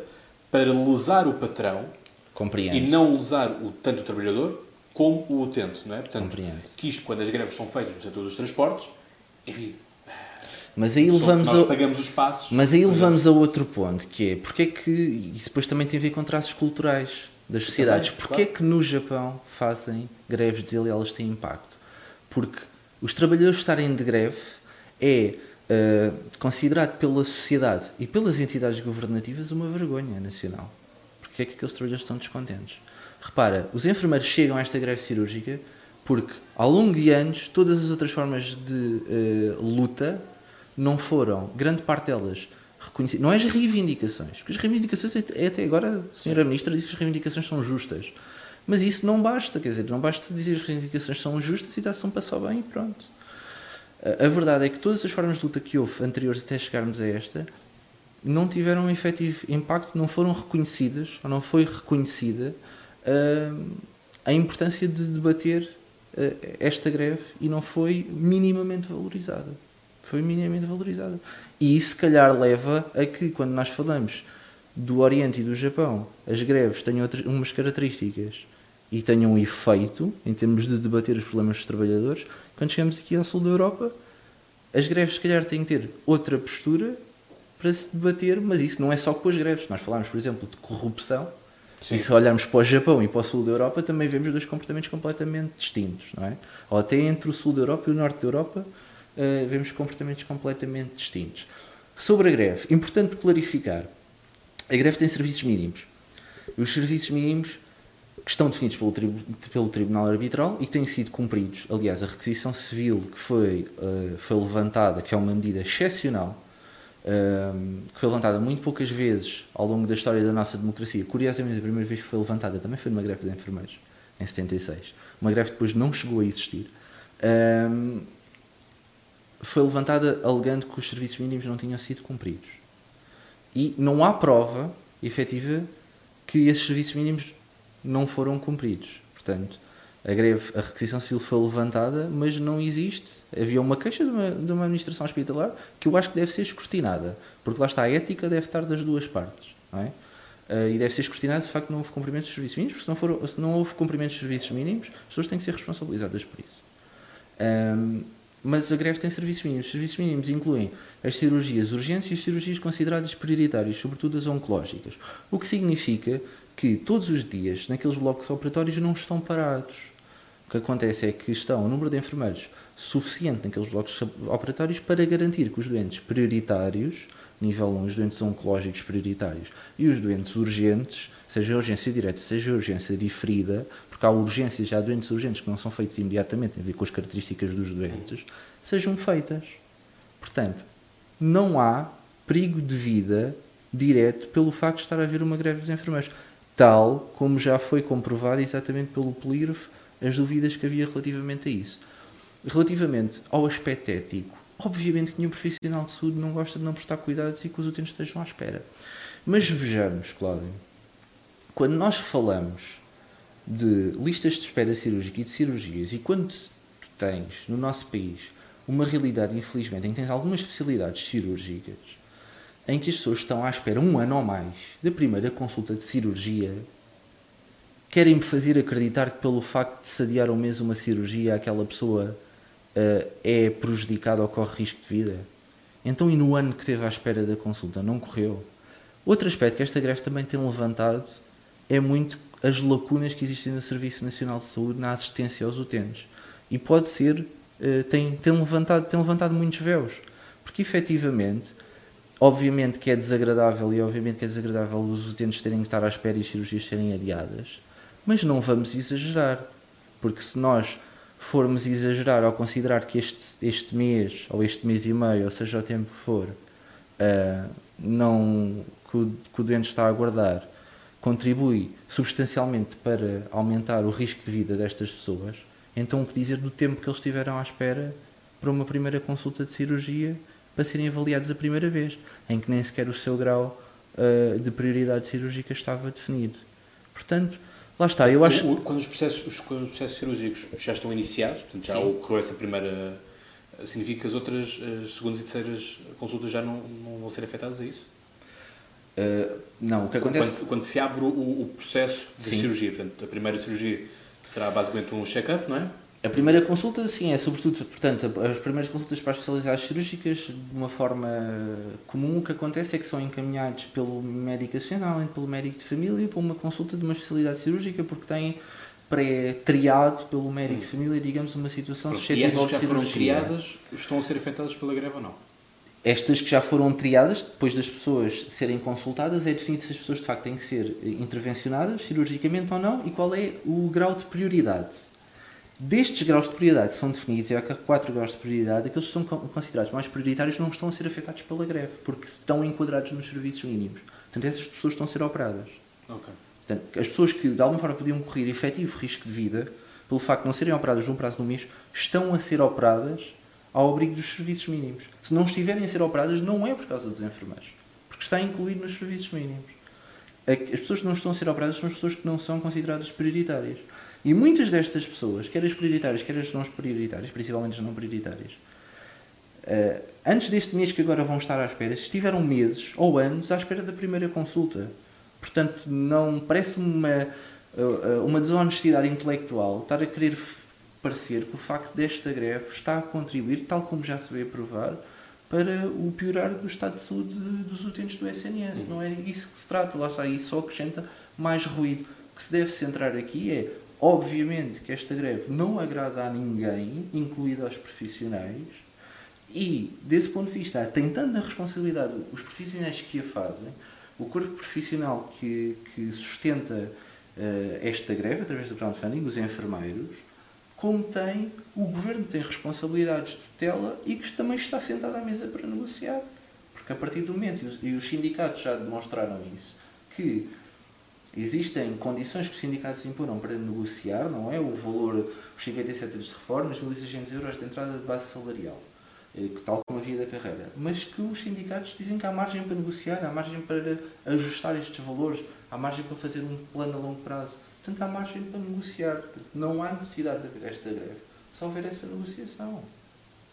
[SPEAKER 1] para lesar o patrão
[SPEAKER 2] Compreendo.
[SPEAKER 1] e não lesar o, tanto o trabalhador como o utente, não é?
[SPEAKER 2] Portanto, Compreendo.
[SPEAKER 1] que isto, quando as greves são feitas no setor dos transportes, enfim,
[SPEAKER 2] mas aí levamos
[SPEAKER 1] nós a, pagamos os passos.
[SPEAKER 2] Mas aí levamos a outro ponto, que é porque é que isso depois também tem a ver com traços culturais das sociedades. Também, porque claro. é que no Japão fazem greves de elas têm impacto? Porque os trabalhadores estarem de greve é uh, considerado pela sociedade e pelas entidades governativas uma vergonha nacional. Porque é que aqueles trabalhadores estão descontentes? Repara, os enfermeiros chegam a esta greve cirúrgica porque ao longo de anos todas as outras formas de uh, luta não foram, grande parte delas, reconhecidas. Não é as reivindicações, porque as reivindicações, é até agora, a senhora Ministra disse que as reivindicações são justas. Mas isso não basta, quer dizer, não basta dizer que as reivindicações são justas e dá-se um passo bem e pronto. A verdade é que todas as formas de luta que houve anteriores até chegarmos a esta não tiveram um efetivo impacto, não foram reconhecidas, ou não foi reconhecida uh, a importância de debater uh, esta greve e não foi minimamente valorizada foi minimamente valorizada. E isso, se calhar, leva a que, quando nós falamos do Oriente e do Japão, as greves tenham outras, umas características e tenham um efeito em termos de debater os problemas dos trabalhadores, quando chegamos aqui ao sul da Europa, as greves, se calhar, têm que ter outra postura para se debater, mas isso não é só com as greves. Nós falamos, por exemplo, de corrupção, Sim. e se olharmos para o Japão e para o sul da Europa, também vemos dois comportamentos completamente distintos, não é? Ou até entre o sul da Europa e o norte da Europa, uh, vemos comportamentos completamente distintos. Sobre a greve, importante clarificar: a greve tem serviços mínimos. Os serviços mínimos que estão definidos pelo, tri pelo Tribunal Arbitral e que têm sido cumpridos. Aliás, a requisição civil que foi, uh, foi levantada, que é uma medida excepcional, que foi levantada muito poucas vezes ao longo da história da nossa democracia. Curiosamente, a primeira vez que foi levantada também foi numa greve de enfermeiros, em 76. Uma greve que depois não chegou a existir. Foi levantada alegando que os serviços mínimos não tinham sido cumpridos. E não há prova efetiva que esses serviços mínimos não foram cumpridos. Portanto, a greve, a requisição civil foi levantada, mas não existe. Havia uma queixa de uma, de uma administração hospitalar que eu acho que deve ser escrutinada, porque lá está a ética deve estar das duas partes, não é? Uh, e deve ser escrutinado se de facto não houve cumprimento dos serviços mínimos, porque se não, for, se não houve cumprimento dos serviços mínimos, as pessoas têm que ser responsabilizadas por isso. Um, mas a greve tem serviços mínimos. Os serviços mínimos incluem as cirurgias urgentes e as cirurgias consideradas prioritárias, sobretudo as oncológicas. O que significa que todos os dias, naqueles blocos operatórios, não estão parados. O que acontece é que está um número de enfermeiros suficiente naqueles blocos operatórios para garantir que os doentes prioritários, nível 1, os doentes oncológicos prioritários e os doentes urgentes, seja urgência direta, seja urgência diferida, porque há urgências, há doentes urgentes que não são feitas imediatamente, tem a ver com as características dos doentes, sejam feitas. Portanto, não há perigo de vida direto pelo facto de estar a haver uma greve dos enfermeiros, tal como já foi comprovado exatamente pelo PLIRF as dúvidas que havia relativamente a isso. Relativamente ao aspecto ético, obviamente que nenhum profissional de saúde não gosta de não prestar cuidados e que os utentes estejam à espera. Mas vejamos, Cláudio, quando nós falamos de listas de espera cirúrgica e de cirurgias, e quando tu tens no nosso país uma realidade, infelizmente, em que tens algumas especialidades cirúrgicas em que as pessoas estão à espera um ano ou mais da primeira consulta de cirurgia, querem-me fazer acreditar que pelo facto de se adiar um mês uma cirurgia, aquela pessoa uh, é prejudicada ou corre risco de vida? Então, e no ano que teve à espera da consulta, não correu? Outro aspecto que esta greve também tem levantado é muito as lacunas que existem no Serviço Nacional de Saúde na assistência aos utentes. E pode ser, uh, tem, tem, levantado, tem levantado muitos véus. Porque efetivamente Obviamente que é desagradável e obviamente que é desagradável os utentes terem que estar à espera e as cirurgias serem adiadas, mas não vamos exagerar, porque se nós formos exagerar ao considerar que este, este mês, ou este mês e meio, ou seja o tempo que for, uh, não, que o, que o doente está a aguardar, contribui substancialmente para aumentar o risco de vida destas pessoas, então o que dizer do tempo que eles estiveram à espera para uma primeira consulta de cirurgia para serem avaliados a primeira vez, em que nem sequer o seu grau uh, de prioridade cirúrgica estava definido. Portanto, lá está, eu acho...
[SPEAKER 1] Quando os processos, os, os processos cirúrgicos já estão iniciados, portanto, já Sim. ocorreu essa primeira... Significa que as outras as segundas e terceiras consultas já não, não vão ser afetadas, é isso?
[SPEAKER 2] Uh, não, o que acontece...
[SPEAKER 1] Quando, quando se abre o, o processo de Sim. cirurgia, portanto, a primeira cirurgia será basicamente um check-up, não é?
[SPEAKER 2] A primeira consulta, sim, é sobretudo, portanto, as primeiras consultas para as especialidades cirúrgicas, de uma forma comum, o que acontece é que são encaminhados pelo médico nacional, pelo médico de família, para uma consulta de uma especialidade cirúrgica, porque têm pré-triado pelo médico de família, digamos, uma situação
[SPEAKER 1] Pronto, suscetível de cirurgia. E essas que já foram triadas estão a ser afetadas pela greve ou não?
[SPEAKER 2] Estas que já foram triadas, depois das pessoas serem consultadas, é definido se as pessoas de facto têm que ser intervencionadas cirurgicamente ou não e qual é o grau de prioridade destes graus de prioridade são definidos, e há quatro graus de prioridade, aqueles que são considerados mais prioritários não estão a ser afetados pela greve, porque estão enquadrados nos serviços mínimos. Portanto, essas pessoas estão a ser operadas.
[SPEAKER 1] Okay.
[SPEAKER 2] Portanto, as pessoas que de alguma forma podiam correr efetivo risco de vida, pelo facto de não serem operadas num prazo de um mês, estão a ser operadas ao abrigo dos serviços mínimos. Se não estiverem a ser operadas, não é por causa dos enfermeiros, porque está incluído nos serviços mínimos. As pessoas que não estão a ser operadas são as pessoas que não são consideradas prioritárias. E muitas destas pessoas, quer as prioritárias, quer as não prioritárias, principalmente as não prioritárias, uh, antes deste mês que agora vão estar à espera, estiveram meses ou anos à espera da primeira consulta. Portanto, não parece-me uma, eh, uma desonestidade intelectual estar a querer parecer que o facto desta greve está a contribuir, tal como já se a provar, para o piorar do estado de saúde dos utentes do SNS. Não é isso que se trata, lá está, isso só acrescenta mais ruído. O que se deve centrar aqui é Obviamente que esta greve não agrada a ninguém, incluído aos profissionais, e, desse ponto de vista, tem tanta responsabilidade os profissionais que a fazem, o corpo profissional que, que sustenta uh, esta greve, através do crowdfunding, os enfermeiros, como tem o governo tem responsabilidades de tutela e que também está sentado à mesa para negociar. Porque a partir do momento, e os, os sindicatos já demonstraram isso, que Existem condições que os sindicatos impuram para negociar, não é? O valor, os 57 anos de reforma, os 1.600 euros de entrada de base salarial, eh, que tal como a via da carreira. Mas que os sindicatos dizem que há margem para negociar, há margem para ajustar estes valores, há margem para fazer um plano a longo prazo. Portanto, há margem para negociar. Não há necessidade de haver esta greve se houver essa negociação.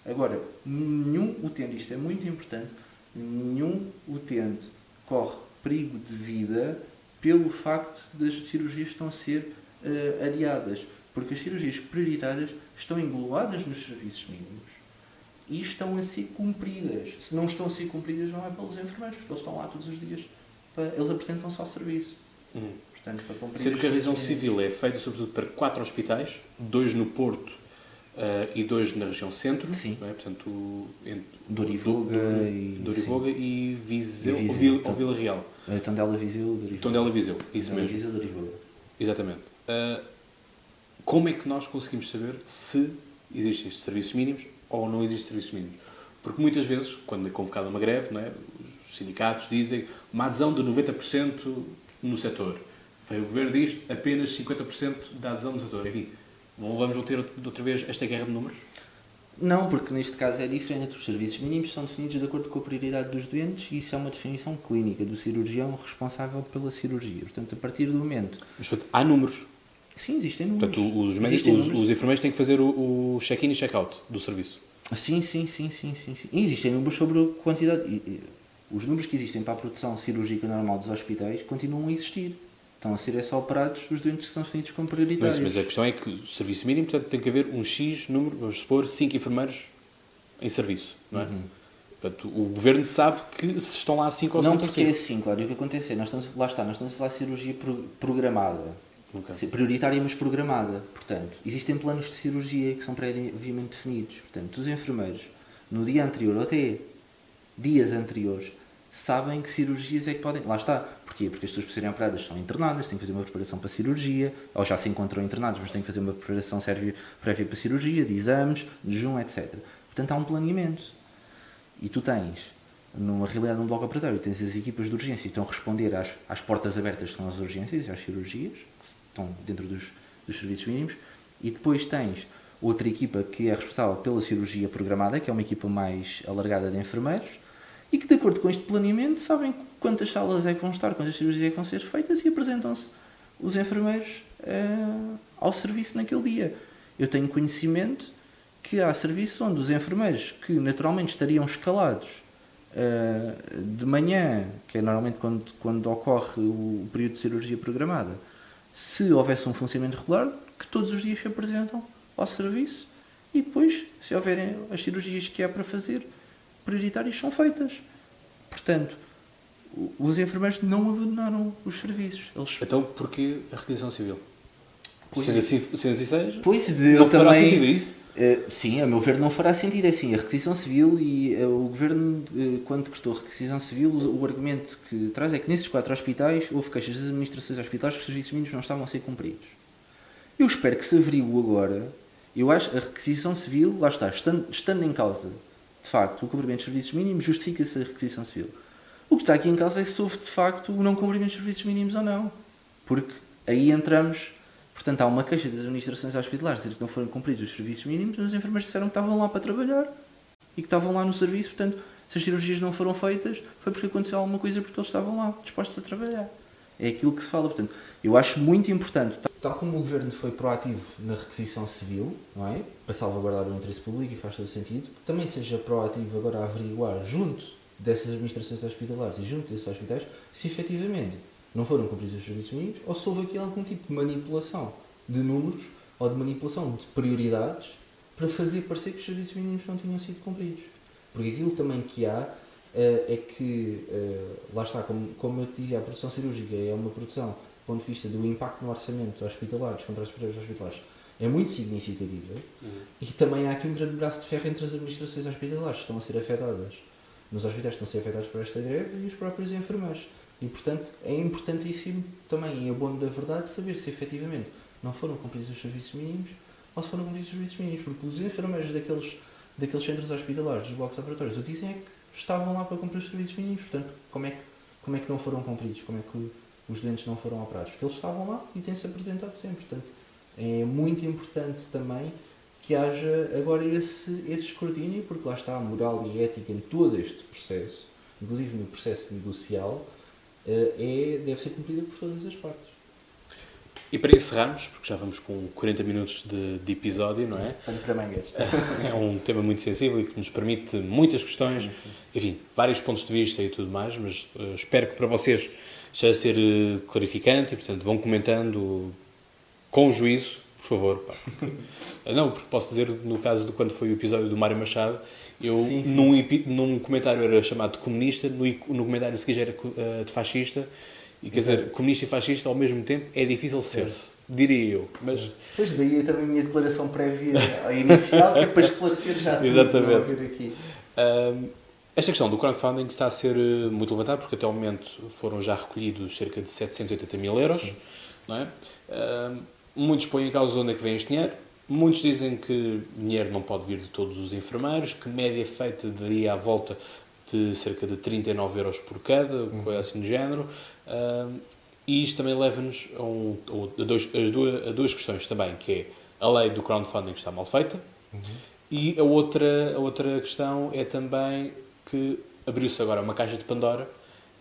[SPEAKER 2] Agora, nenhum utente, isto é muito importante, nenhum utente corre perigo de vida pelo facto das cirurgias estão a ser uh, adiadas, porque as cirurgias prioritárias estão englobadas nos serviços mínimos e estão a ser cumpridas. Se não estão a ser cumpridas, não é pelos enfermeiros, porque eles estão lá todos os dias. Para, eles apresentam só serviço.
[SPEAKER 1] Hum. Portanto, para cumprir Sendo que a revisão civil é feita sobretudo para quatro hospitais, dois no Porto Uh, e dois na região centro,
[SPEAKER 2] sim.
[SPEAKER 1] É? portanto, entre,
[SPEAKER 2] Dorivoga,
[SPEAKER 1] do, e, Dorivoga e Viseu, e Viseu ou, Vila, então, ou Vila Real.
[SPEAKER 2] Uh, Tondela, Viseu,
[SPEAKER 1] Dorivoga. Tondela, Viseu, isso Tondela, mesmo.
[SPEAKER 2] Viseu, Dorivoga.
[SPEAKER 1] Exatamente. Uh, como é que nós conseguimos saber se existem estes serviços mínimos ou não existem serviços mínimos? Porque muitas vezes, quando é convocada uma greve, não é? os sindicatos dizem uma adesão de 90% no setor. O governo diz apenas 50% da adesão no setor. Enfim, Vamos ter outra vez esta guerra de números?
[SPEAKER 2] Não, porque neste caso é diferente. Os serviços mínimos são definidos de acordo com a prioridade dos doentes e isso é uma definição clínica do cirurgião responsável pela cirurgia. Portanto, a partir do momento.
[SPEAKER 1] Mas, portanto, há números.
[SPEAKER 2] Sim, existem números.
[SPEAKER 1] Portanto, os, médicos,
[SPEAKER 2] Existem
[SPEAKER 1] os,
[SPEAKER 2] números.
[SPEAKER 1] os enfermeiros têm que fazer o, o check-in e check-out do serviço.
[SPEAKER 2] Sim, sim, sim, sim, sim, sim. E existem números sobre a quantidade. Os números que existem para a produção cirúrgica normal dos hospitais continuam a existir. Estão a ser é só operados os doentes que são definidos como
[SPEAKER 1] Mas,
[SPEAKER 2] prioritários.
[SPEAKER 1] mas a questão é que o serviço mínimo, portanto, tem que haver um X número, vamos supor, 5 enfermeiros em serviço, não é?
[SPEAKER 2] Uhum.
[SPEAKER 1] Portanto, o governo sabe que se estão lá 5 ou se
[SPEAKER 2] Não,
[SPEAKER 1] não estão
[SPEAKER 2] porque é
[SPEAKER 1] 5.
[SPEAKER 2] assim, claro. E o que acontece é, nós estamos, lá está, nós estamos a falar de cirurgia pro- programada.
[SPEAKER 1] Ok.
[SPEAKER 2] Sim, Prioritária, mas programada. Portanto, existem planos de cirurgia que são previamente definidos. Portanto, os enfermeiros, no dia anterior ou até dias anteriores, sabem que cirurgias é que podem. Lá está. Porquê? Porque as pessoas, para serem operadas, são internadas, têm que fazer uma preparação para cirurgia, ou já se encontram internados, mas têm que fazer uma preparação prévia para cirurgia, de exames, de jejum, etc. Portanto, há um planeamento. E tu tens, numa realidade de um bloco operatório, tens as equipas de urgência que estão a responder às, às portas abertas que são as urgências, às cirurgias, que estão dentro dos, dos serviços mínimos, e depois tens outra equipa que é responsável pela cirurgia programada, que é uma equipa mais alargada de enfermeiros, e que, de acordo com este planeamento, sabem quantas salas é que vão estar, quantas cirurgias é que vão ser feitas e apresentam-se os enfermeiros eh, ao serviço naquele dia. Eu tenho conhecimento que há serviços onde os enfermeiros, que naturalmente estariam escalados eh, de manhã, que é normalmente quando, quando ocorre o período de cirurgia programada, se houvesse um funcionamento regular, que todos os dias se apresentam ao serviço e depois, se houverem as cirurgias que há para fazer, prioritárias são feitas. Portanto, os enfermeiros não abandonaram os serviços. Eles
[SPEAKER 1] Então, porquê a requisição civil?
[SPEAKER 2] Pois
[SPEAKER 1] Sendo
[SPEAKER 2] é.
[SPEAKER 1] assim, sendo assim seja,
[SPEAKER 2] Pois,
[SPEAKER 1] não
[SPEAKER 2] eu
[SPEAKER 1] fará
[SPEAKER 2] também,
[SPEAKER 1] sentido isso?
[SPEAKER 2] Eh, sim, a meu ver não fará sentido. É assim, a requisição civil e eh, o governo, eh, quando decretou a requisição civil, o, o argumento que traz é que nesses quatro hospitais houve queixas das administrações hospitalares que os serviços mínimos não estavam a ser cumpridos. Eu espero que se averigue agora. Eu acho a requisição civil, lá está, estando, estando em causa, de facto, o cumprimento dos serviços mínimos, justifica-se a requisição civil. O que está aqui em causa é se houve, de facto, o não cumprimento dos serviços mínimos ou não. Porque aí entramos Portanto, há uma queixa das administrações hospitalares dizer que não foram cumpridos os serviços mínimos, mas os enfermeiros disseram que estavam lá para trabalhar e que estavam lá no serviço. Portanto, se as cirurgias não foram feitas, foi porque aconteceu alguma coisa porque eles estavam lá, dispostos a trabalhar. É aquilo que se fala. Portanto, eu acho muito importante.
[SPEAKER 4] Tal como o Governo foi proativo na requisição civil, não é? Para salvaguardar o interesse público e faz todo sentido, também seja proativo agora a averiguar junto dessas administrações hospitalares e junto desses hospitais se efetivamente não foram cumpridos os serviços mínimos ou se houve aqui algum tipo de manipulação de números ou de manipulação de prioridades para fazer parecer que os serviços mínimos não tinham sido cumpridos. Porque aquilo também que há eh, é que, eh, lá está, como, como eu te dizia, a produção cirúrgica é uma produção, ponto de vista do impacto no orçamento hospitalar, dos contratos prévios hospitalares, é muito significativa. E também há aqui um grande braço de ferro entre as administrações hospitalares que estão a ser afetadas. Nos hospitais estão a ser afetados por esta greve e os próprios enfermeiros. E, portanto, é importantíssimo também, em abono da verdade, saber se efetivamente não foram cumpridos os serviços mínimos ou se foram cumpridos os serviços mínimos. Porque os enfermeiros daqueles, daqueles centros hospitalares, dos blocos operatórios, o dizem é que estavam lá para cumprir os serviços mínimos. Portanto, como é que, como é que não foram cumpridos? Como é que os doentes não foram operados? Porque eles estavam lá e têm-se apresentado sempre. Portanto, é muito importante também que haja agora esse, esse escrutínio, porque lá está a moral e a ética em todo este processo, inclusive no processo negocial, eh, é, deve ser cumprida por todas as partes.
[SPEAKER 1] E para encerrarmos, porque já vamos com 40 minutos de, de episódio, não é?
[SPEAKER 2] Para mangas.
[SPEAKER 1] É um tema muito sensível e que nos permite muitas questões,
[SPEAKER 2] Sim, sim.
[SPEAKER 1] enfim, vários pontos de vista e tudo mais, mas eh, espero que para vocês esteja a ser eh, clarificante e, portanto, vão comentando com juízo, por favor. pá. Não, porque posso dizer, no caso de quando foi o episódio do Mário Machado, eu,
[SPEAKER 2] Sim, sim.
[SPEAKER 1] Num, num comentário era chamado de comunista, no, no comentário já era eh, de fascista, e quer dizer, comunista e fascista ao mesmo tempo é difícil ser-se, diria eu, mas...
[SPEAKER 2] Depois daí também a minha declaração prévia inicial, que é para esclarecer já tudo.
[SPEAKER 1] Exatamente.
[SPEAKER 2] não aqui.
[SPEAKER 1] Um, esta questão do crowdfunding está a ser uh, muito levantada porque até ao momento foram já recolhidos cerca de 780 mil euros.
[SPEAKER 2] Sim.
[SPEAKER 1] Não é? Um, muitos põem em causa onde é que vem este dinheiro. Muitos dizem que dinheiro não pode vir de todos os enfermeiros, que média feita daria à volta de cerca de 39 euros por cada, coisa assim do género. Um, e isto também leva-nos a, um, a dois- as duas, a duas questões também, que é a lei do crowdfunding está mal feita E a outra, a outra questão é também que abriu-se agora uma caixa de Pandora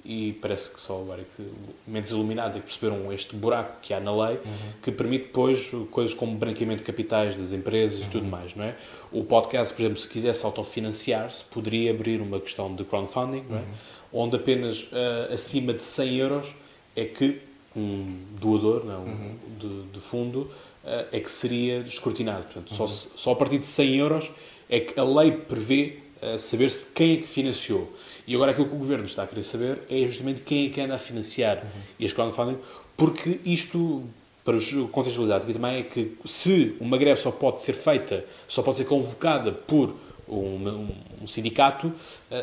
[SPEAKER 1] e parece que só agora é que mentes iluminados é que perceberam este buraco que há na lei uhum. que permite depois coisas como branqueamento de capitais das empresas uhum. e tudo mais, não é? O podcast, por exemplo, se quisesse autofinanciar-se, poderia abrir uma questão de crowdfunding, não é? Uhum. Onde apenas uh, acima de 100 euros é que um doador não, uhum. de, de, fundo uh, é que seria escrutinado. Portanto, só, uhum. só a partir de 100 euros é que a lei prevê saber-se quem é que financiou. E agora aquilo que o Governo está a querer saber é justamente quem é que anda a financiar uhum. este crowdfunding, porque isto, para contextualizar aqui também, é que se uma greve só pode ser feita, só pode ser convocada por um, um, um sindicato, uh,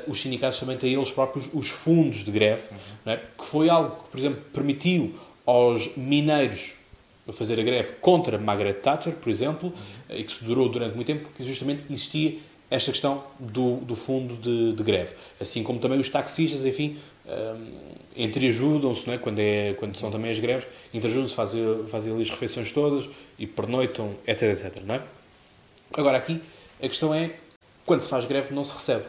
[SPEAKER 1] os sindicatos também têm eles próprios os fundos de greve, uhum. é? que foi algo que, por exemplo, permitiu aos mineiros fazer a greve contra Margaret Thatcher, por exemplo, uhum. e que se durou durante muito tempo, porque justamente existia esta questão do, do fundo de, de, greve. Assim como também os taxistas, enfim, entreajudam-se, não é? Quando, é, quando são também as greves, entreajudam-se, fazem, fazem ali as refeições todas e pernoitam, etc, etc, não é? Agora aqui, a questão é, quando se faz greve não se recebe.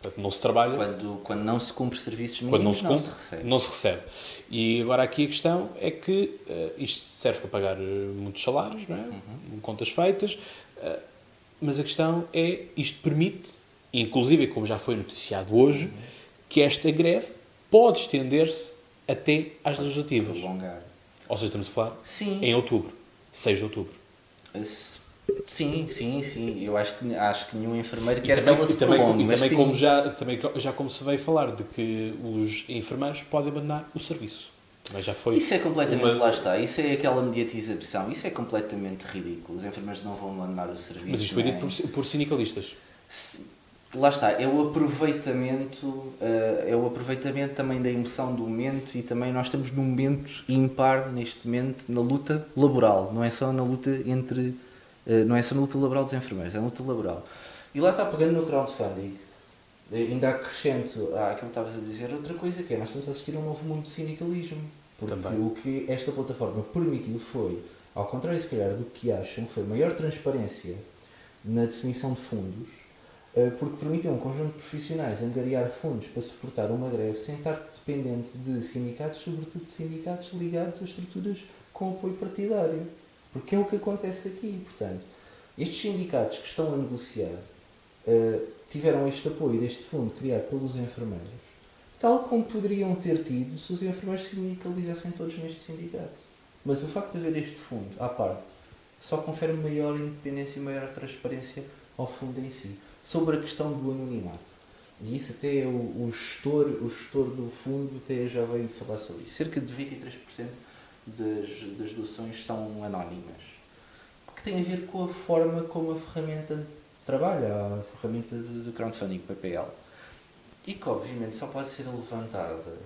[SPEAKER 1] Portanto, não se trabalha.
[SPEAKER 2] Quando, quando não se cumpre serviços mínimos, não se,
[SPEAKER 1] cumpre,
[SPEAKER 2] não se recebe.
[SPEAKER 1] Não se recebe. E agora aqui a questão é que uh, isto serve para pagar uh, muitos salários, não é? Uhum. contas feitas, uh, mas a questão é, isto permite, inclusive como já foi noticiado hoje, uhum. que esta greve pode estender-se até às pode legislativas.
[SPEAKER 2] Prolongar.
[SPEAKER 1] Ou seja, estamos a falar
[SPEAKER 2] Sim.
[SPEAKER 1] em outubro, 6 de outubro.
[SPEAKER 2] Sim, sim, sim. Eu acho que, acho que nenhum enfermeiro quer que ela se
[SPEAKER 1] também,
[SPEAKER 2] prolongue.
[SPEAKER 1] E também, como já, também já como se veio falar de que os enfermeiros podem abandonar o serviço. Também já foi
[SPEAKER 2] isso é completamente, uma... lá está, isso é aquela mediatização, isso é completamente ridículo. Os enfermeiros não vão abandonar o serviço.
[SPEAKER 1] Mas isto foi dito é? por, por sindicalistas.
[SPEAKER 2] Se, lá está, é o aproveitamento, uh, é o aproveitamento também da emoção do momento e também nós estamos num momento impar neste momento na luta laboral, não é só na luta entre eh, não é só na luta laboral dos enfermeiros, é na luta laboral. E lá está pegando no crowdfunding, eh, ainda acrescento àquilo que estavas a dizer, outra coisa que é, nós estamos a assistir a um novo mundo de sindicalismo. Porque Também. o que esta plataforma permitiu foi, ao contrário se calhar do que acham, foi maior transparência na definição de fundos, eh, porque permitiu a um conjunto de profissionais angariar fundos para suportar uma greve sem estar dependente de sindicatos, sobretudo de sindicatos ligados a estruturas com apoio partidário. Porque é o que acontece aqui. Portanto, estes sindicatos que estão a negociar uh, tiveram este apoio deste fundo criado pelos enfermeiros, tal como poderiam ter tido se os enfermeiros se sindicalizassem todos neste sindicato. Mas o facto de haver este fundo à parte só confere maior independência e maior transparência ao fundo em si. Sobre a questão do anonimato. E isso até o, o, gestor, o gestor do fundo até já veio falar sobre isso. Cerca de 23% das, das doações são anónimas. Que tem a ver com a forma como a ferramenta trabalha, a ferramenta de crowdfunding, PPL. E que obviamente só pode ser levantada,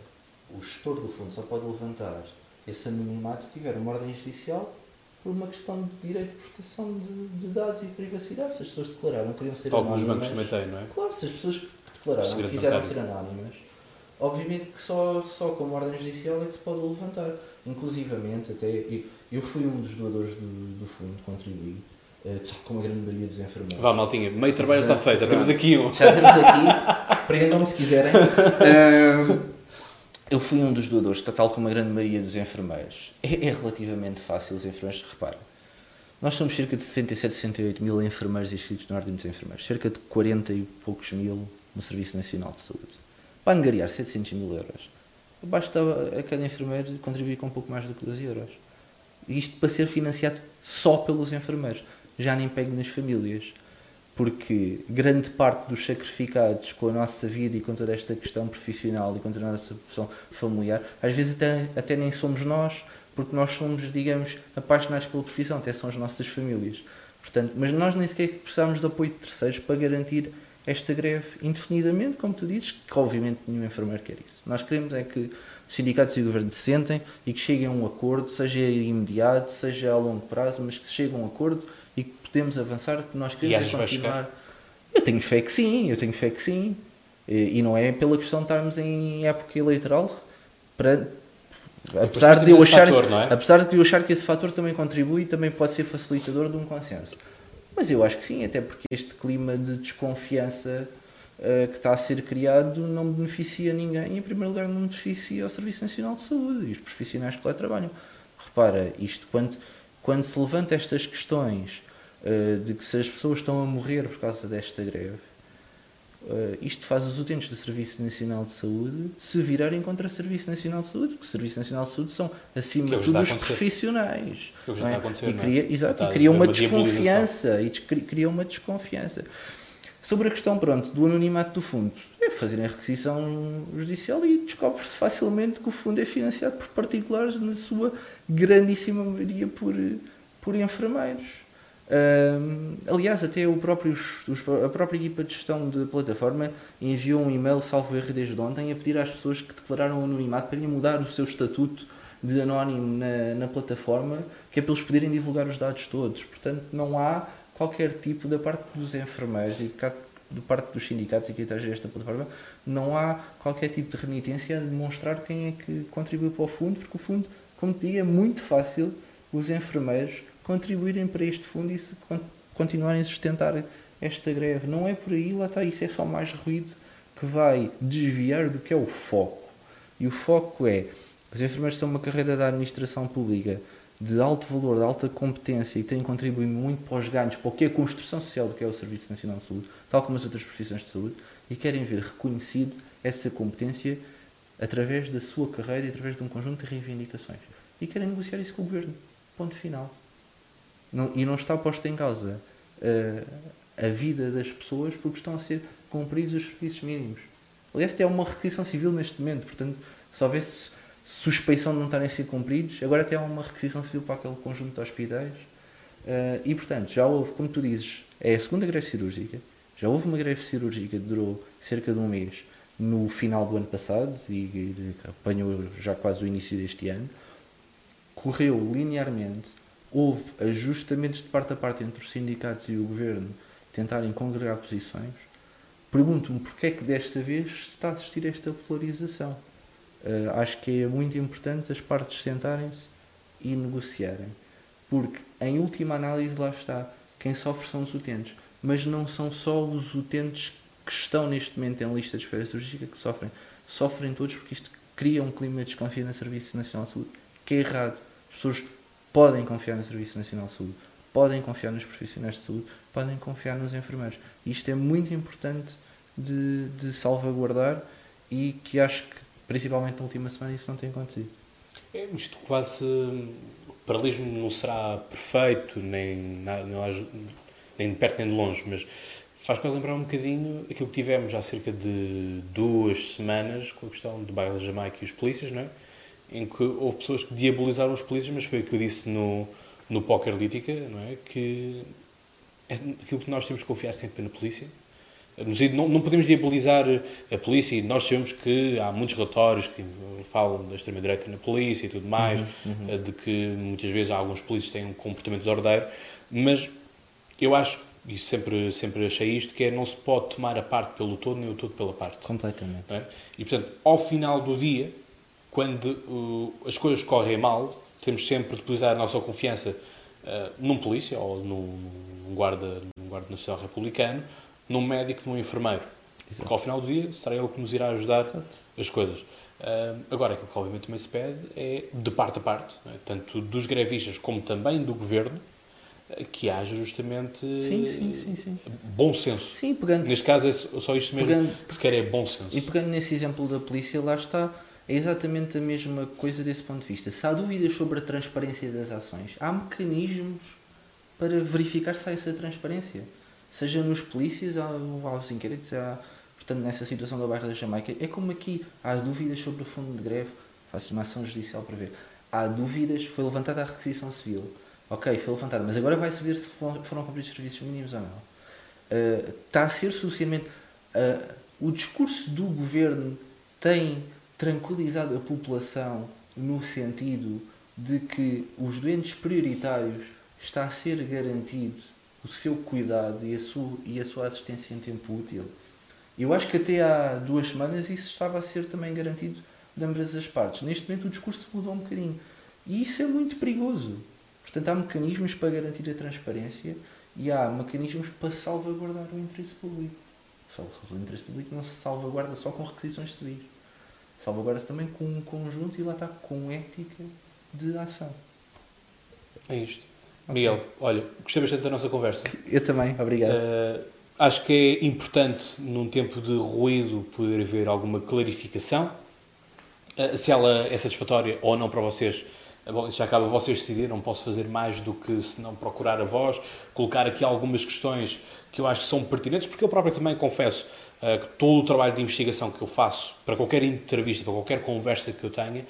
[SPEAKER 2] o gestor do fundo só pode levantar esse anonimato se tiver uma ordem judicial por uma questão de direito de proteção de, de dados e de privacidade. Se as pessoas declararam que queriam ser
[SPEAKER 1] Alguns anónimas... Alguns bancos também têm, não é?
[SPEAKER 2] Claro, se as pessoas que declararam que quiseram ser anónimas, obviamente que só, só com uma ordem judicial é que se pode levantar. Inclusivamente, até eu, eu fui um dos doadores do, do fundo, contribuí, com a grande maioria dos enfermeiros.
[SPEAKER 1] Vá, maltinha, meio trabalho está feito, já temos aqui um.
[SPEAKER 2] Já temos aqui, prendam-me se quiserem. Uh, eu fui um dos doadores, tal como a grande maioria dos enfermeiros. É, é relativamente fácil, os enfermeiros, repara. Nós somos cerca de 67, 68 mil enfermeiros inscritos na Ordem dos Enfermeiros, cerca de 40 e poucos mil no Serviço Nacional de Saúde para angariar 700 mil euros, basta a cada enfermeiro contribuir com um pouco mais do que 12 euros. Isto para ser financiado só pelos enfermeiros. Já nem pego nas famílias. Porque grande parte dos sacrificados com a nossa vida e com toda esta questão profissional e com toda a nossa profissão familiar, às vezes até, até nem somos nós, porque nós somos, digamos, apaixonados pela profissão, até são as nossas famílias. Portanto, mas nós nem sequer precisamos de apoio de terceiros para garantir esta greve indefinidamente, como tu dizes, que obviamente nenhum enfermeiro quer isso. Nós queremos é que os sindicatos e o governo se sentem e que cheguem a um acordo, seja imediato, seja a longo prazo, mas que se chegue a um acordo podemos avançar, que nós queremos é continuar. Eu tenho fé que sim, eu tenho fé que sim. E, e não é pela questão de estarmos em época eleitoral para apesar de eu achar fator, é? apesar de eu achar que esse fator também contribui e também pode ser facilitador de um consenso. Mas eu acho que sim, até porque este clima de desconfiança uh, que está a ser criado não beneficia ninguém. Em primeiro lugar, não beneficia o Serviço Nacional de Saúde e os profissionais que lá trabalham. Repara, isto quando, quando se levanta estas questões de que se as pessoas estão a morrer por causa desta greve, Uh, isto faz os utentes do Serviço Nacional de Saúde se virarem contra o Serviço Nacional de Saúde, porque o Serviço Nacional de Saúde são, acima de tudo, os profissionais.
[SPEAKER 1] Que já é? está a
[SPEAKER 2] e cria, é? exato, e cria uma, uma desconfiança. E cria uma desconfiança. Sobre a questão, pronto, do anonimato do fundo, é fazerem a requisição judicial e descobre-se facilmente que o fundo é financiado por particulares, na sua grandíssima maioria por, por enfermeiros aliás, até o próprio, a própria equipa de gestão da plataforma enviou um e-mail, salvo erro desde ontem, a pedir às pessoas que declararam anonimato para mudar o seu estatuto de anónimo na, na plataforma, que é para eles poderem divulgar os dados todos. Portanto, não há qualquer tipo, da parte dos enfermeiros e da parte dos sindicatos e que está esta plataforma, não há qualquer tipo de renitência a demonstrar quem é que contribuiu para o fundo, porque o fundo, como te digo, é muito fácil os enfermeiros contribuírem para este fundo e se continuarem a sustentar esta greve. Não é por aí, lá está, isso é só mais ruído que vai desviar do que é o foco. E o foco é, os enfermeiros são uma carreira da administração pública de alto valor, de alta competência e têm contribuído muito para os ganhos, para o que é a construção social do que é o Serviço Nacional de Saúde, tal como as outras profissões de saúde, e querem ver reconhecido essa competência através da sua carreira e através de um conjunto de reivindicações. E querem negociar isso com o governo. Ponto final. Não, e não está posta em causa uh, a vida das pessoas porque estão a ser cumpridos os serviços mínimos. Aliás, até há uma requisição civil neste momento, portanto, se houvesse suspeição de não estarem a ser cumpridos, agora até há uma requisição civil para aquele conjunto de hospitais. Uh, e, portanto, já houve, como tu dizes, é a segunda greve cirúrgica. Já houve uma greve cirúrgica que durou cerca de um mês no final do ano passado e apanhou já quase o início deste ano. Correu linearmente houve ajustamentos de parte a parte entre os sindicatos e o governo tentarem congregar posições, pergunto-me porque é que desta vez está a assistir a esta polarização. Uh, acho que é muito importante as partes sentarem-se e negociarem, porque em última análise lá está, quem sofre são os utentes, mas não são só os utentes que estão neste momento em lista de espera cirúrgica que sofrem, sofrem todos porque isto cria um clima de desconfiança no Serviço Nacional de Saúde, que é errado. As pessoas podem confiar no Serviço Nacional de Saúde, podem confiar nos profissionais de saúde, podem confiar nos enfermeiros. Isto é muito importante de, de salvaguardar e que acho que, principalmente na última semana, isso não tem acontecido.
[SPEAKER 1] É, isto quase. O paralelismo não será perfeito, nem, nem, nem de perto nem de longe, mas faz quase lembrar um bocadinho aquilo que tivemos há cerca de duas semanas com a questão do bairro da Jamaica e os polícias, não é? Em que houve pessoas que diabolizaram os polícias, mas foi o que eu disse no, no Poker Lítica, não é? Que é aquilo que nós temos que confiar sempre na polícia. Não, não podemos diabolizar a polícia e nós sabemos que há muitos relatórios que falam da extrema-direita na polícia e tudo mais, uhum, uhum. de que muitas vezes alguns polícias têm um comportamento desordeiro, mas eu acho, e sempre, sempre achei isto, que é não se pode tomar a parte pelo todo nem o todo pela parte.
[SPEAKER 2] Completamente.
[SPEAKER 1] É? E portanto, ao final do dia, quando uh, as coisas correm mal, temos sempre de depositar a nossa confiança uh, num polícia ou num, num, guarda, num guarda nacional republicano, num médico, num enfermeiro. Exato. Porque ao final do dia será ele que nos irá ajudar Exato. as coisas. Uh, agora, aquilo que obviamente também se pede é, de parte a parte, é? tanto dos grevistas como também do governo, que haja justamente
[SPEAKER 2] sim, sim, sim, sim.
[SPEAKER 1] bom senso.
[SPEAKER 2] Sim, pegando,
[SPEAKER 1] Neste caso é só isto mesmo pegando, que se quer é bom senso.
[SPEAKER 2] E pegando nesse exemplo da polícia, lá está é exatamente a mesma coisa desse ponto de vista. Se há dúvidas sobre a transparência das ações, há mecanismos para verificar se há essa transparência. Seja nos polícias, aos inquéritos, há, portanto, nessa situação da Barra da Jamaica. É como aqui, há dúvidas sobre o fundo de greve, faço uma ação judicial para ver. Há dúvidas, foi levantada a requisição civil. Ok, foi levantada, mas agora vai-se ver se foram cumpridos os serviços mínimos ou não. Uh, está a ser suficientemente. Uh, o discurso do governo tem tranquilizado a população no sentido de que os doentes prioritários está a ser garantido o seu cuidado e a sua, e a sua assistência em tempo útil. Eu acho que até há duas semanas isso estava a ser também garantido de ambas as partes. Neste momento o discurso mudou um bocadinho. E isso é muito perigoso. Portanto, há mecanismos para garantir a transparência
[SPEAKER 3] e há mecanismos para salvaguardar o interesse público. Só o interesse público não se salvaguarda só com requisições civis. Salvaguarda-se também com um conjunto e lá está com ética de ação.
[SPEAKER 1] É isto. Miguel, olha, gostei bastante da nossa conversa.
[SPEAKER 3] Eu também, obrigado.
[SPEAKER 1] Uh, acho que é importante, num tempo de ruído, poder haver alguma clarificação. Uh, se ela é satisfatória ou não para vocês, bom, isso já acaba vocês decidir, não posso fazer mais do que se não procurar a voz, colocar aqui algumas questões que eu acho que são pertinentes, porque eu próprio também confesso uh, que todo o trabalho de investigação que eu faço, para qualquer entrevista, para qualquer conversa que eu tenha,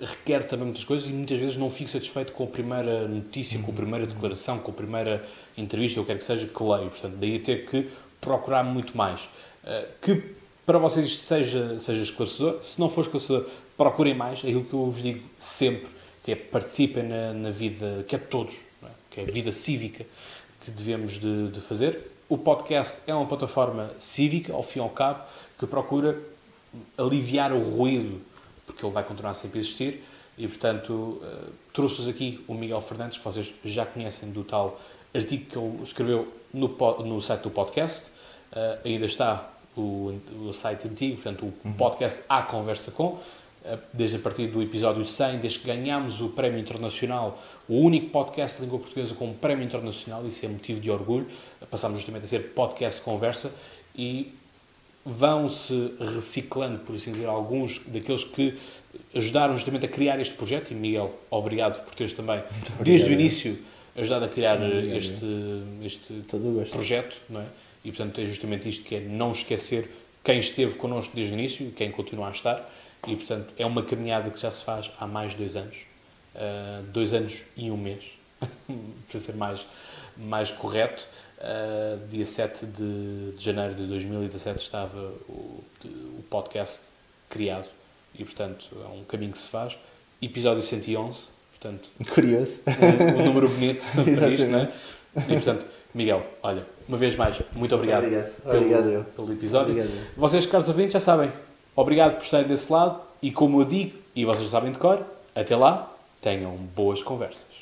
[SPEAKER 1] requer também muitas coisas e muitas vezes não fico satisfeito com a primeira notícia, com a primeira declaração, com a primeira entrevista, ou quer que seja, que leio. Portanto, daí ter que procurar muito mais. Eh, que para vocês isto seja, seja esclarecedor. Se não for esclarecedor, procurem mais. É aquilo que eu vos digo sempre, que é participem na, na vida, que é de todos, é? que é a vida cívica que devemos de, de fazer. O podcast é uma plataforma cívica, ao fim e ao cabo, que procura aliviar o ruído porque ele vai continuar sempre a existir. E, portanto, uh, trouxe-vos aqui o Miguel Fernandes, que vocês já conhecem do tal artigo que ele escreveu no, no site do podcast. Uh, ainda está o, o, site antigo, portanto, o uhum. podcast A Conversa Com. Desde a partir do episódio 100, desde que ganhámos o Prémio Internacional, o único podcast de língua portuguesa com um Prémio Internacional, isso é motivo de orgulho. Passámos justamente a ser podcast Conversa e vão-se reciclando, por assim dizer, alguns daqueles que ajudaram justamente a criar este projeto. E Miguel, obrigado por teres também, desde o início, ajudado a criar este, este projeto. Não é? E portanto é justamente isto que é não esquecer quem esteve connosco desde o início e quem continua a estar. E portanto é uma caminhada que já se faz há mais de dois anos. Uh, dois anos e um mês, para ser mais, mais correto. Uh, dia 7 de, de, janeiro de 2017 estava o, de, o podcast criado e, portanto, é um caminho que se faz. Episódio 111, portanto...
[SPEAKER 3] Curioso.
[SPEAKER 1] Um, um número bonito para isto, não é? E, portanto, Miguel, olha, uma vez mais, muito obrigado,
[SPEAKER 3] obrigado.
[SPEAKER 1] Pelo,
[SPEAKER 3] obrigado
[SPEAKER 1] pelo episódio.
[SPEAKER 3] Obrigado.
[SPEAKER 1] Vocês, caros ouvintes, já sabem, obrigado por estarem desse lado e, como eu digo, e vocês sabem de cor, até lá, tenham boas conversas.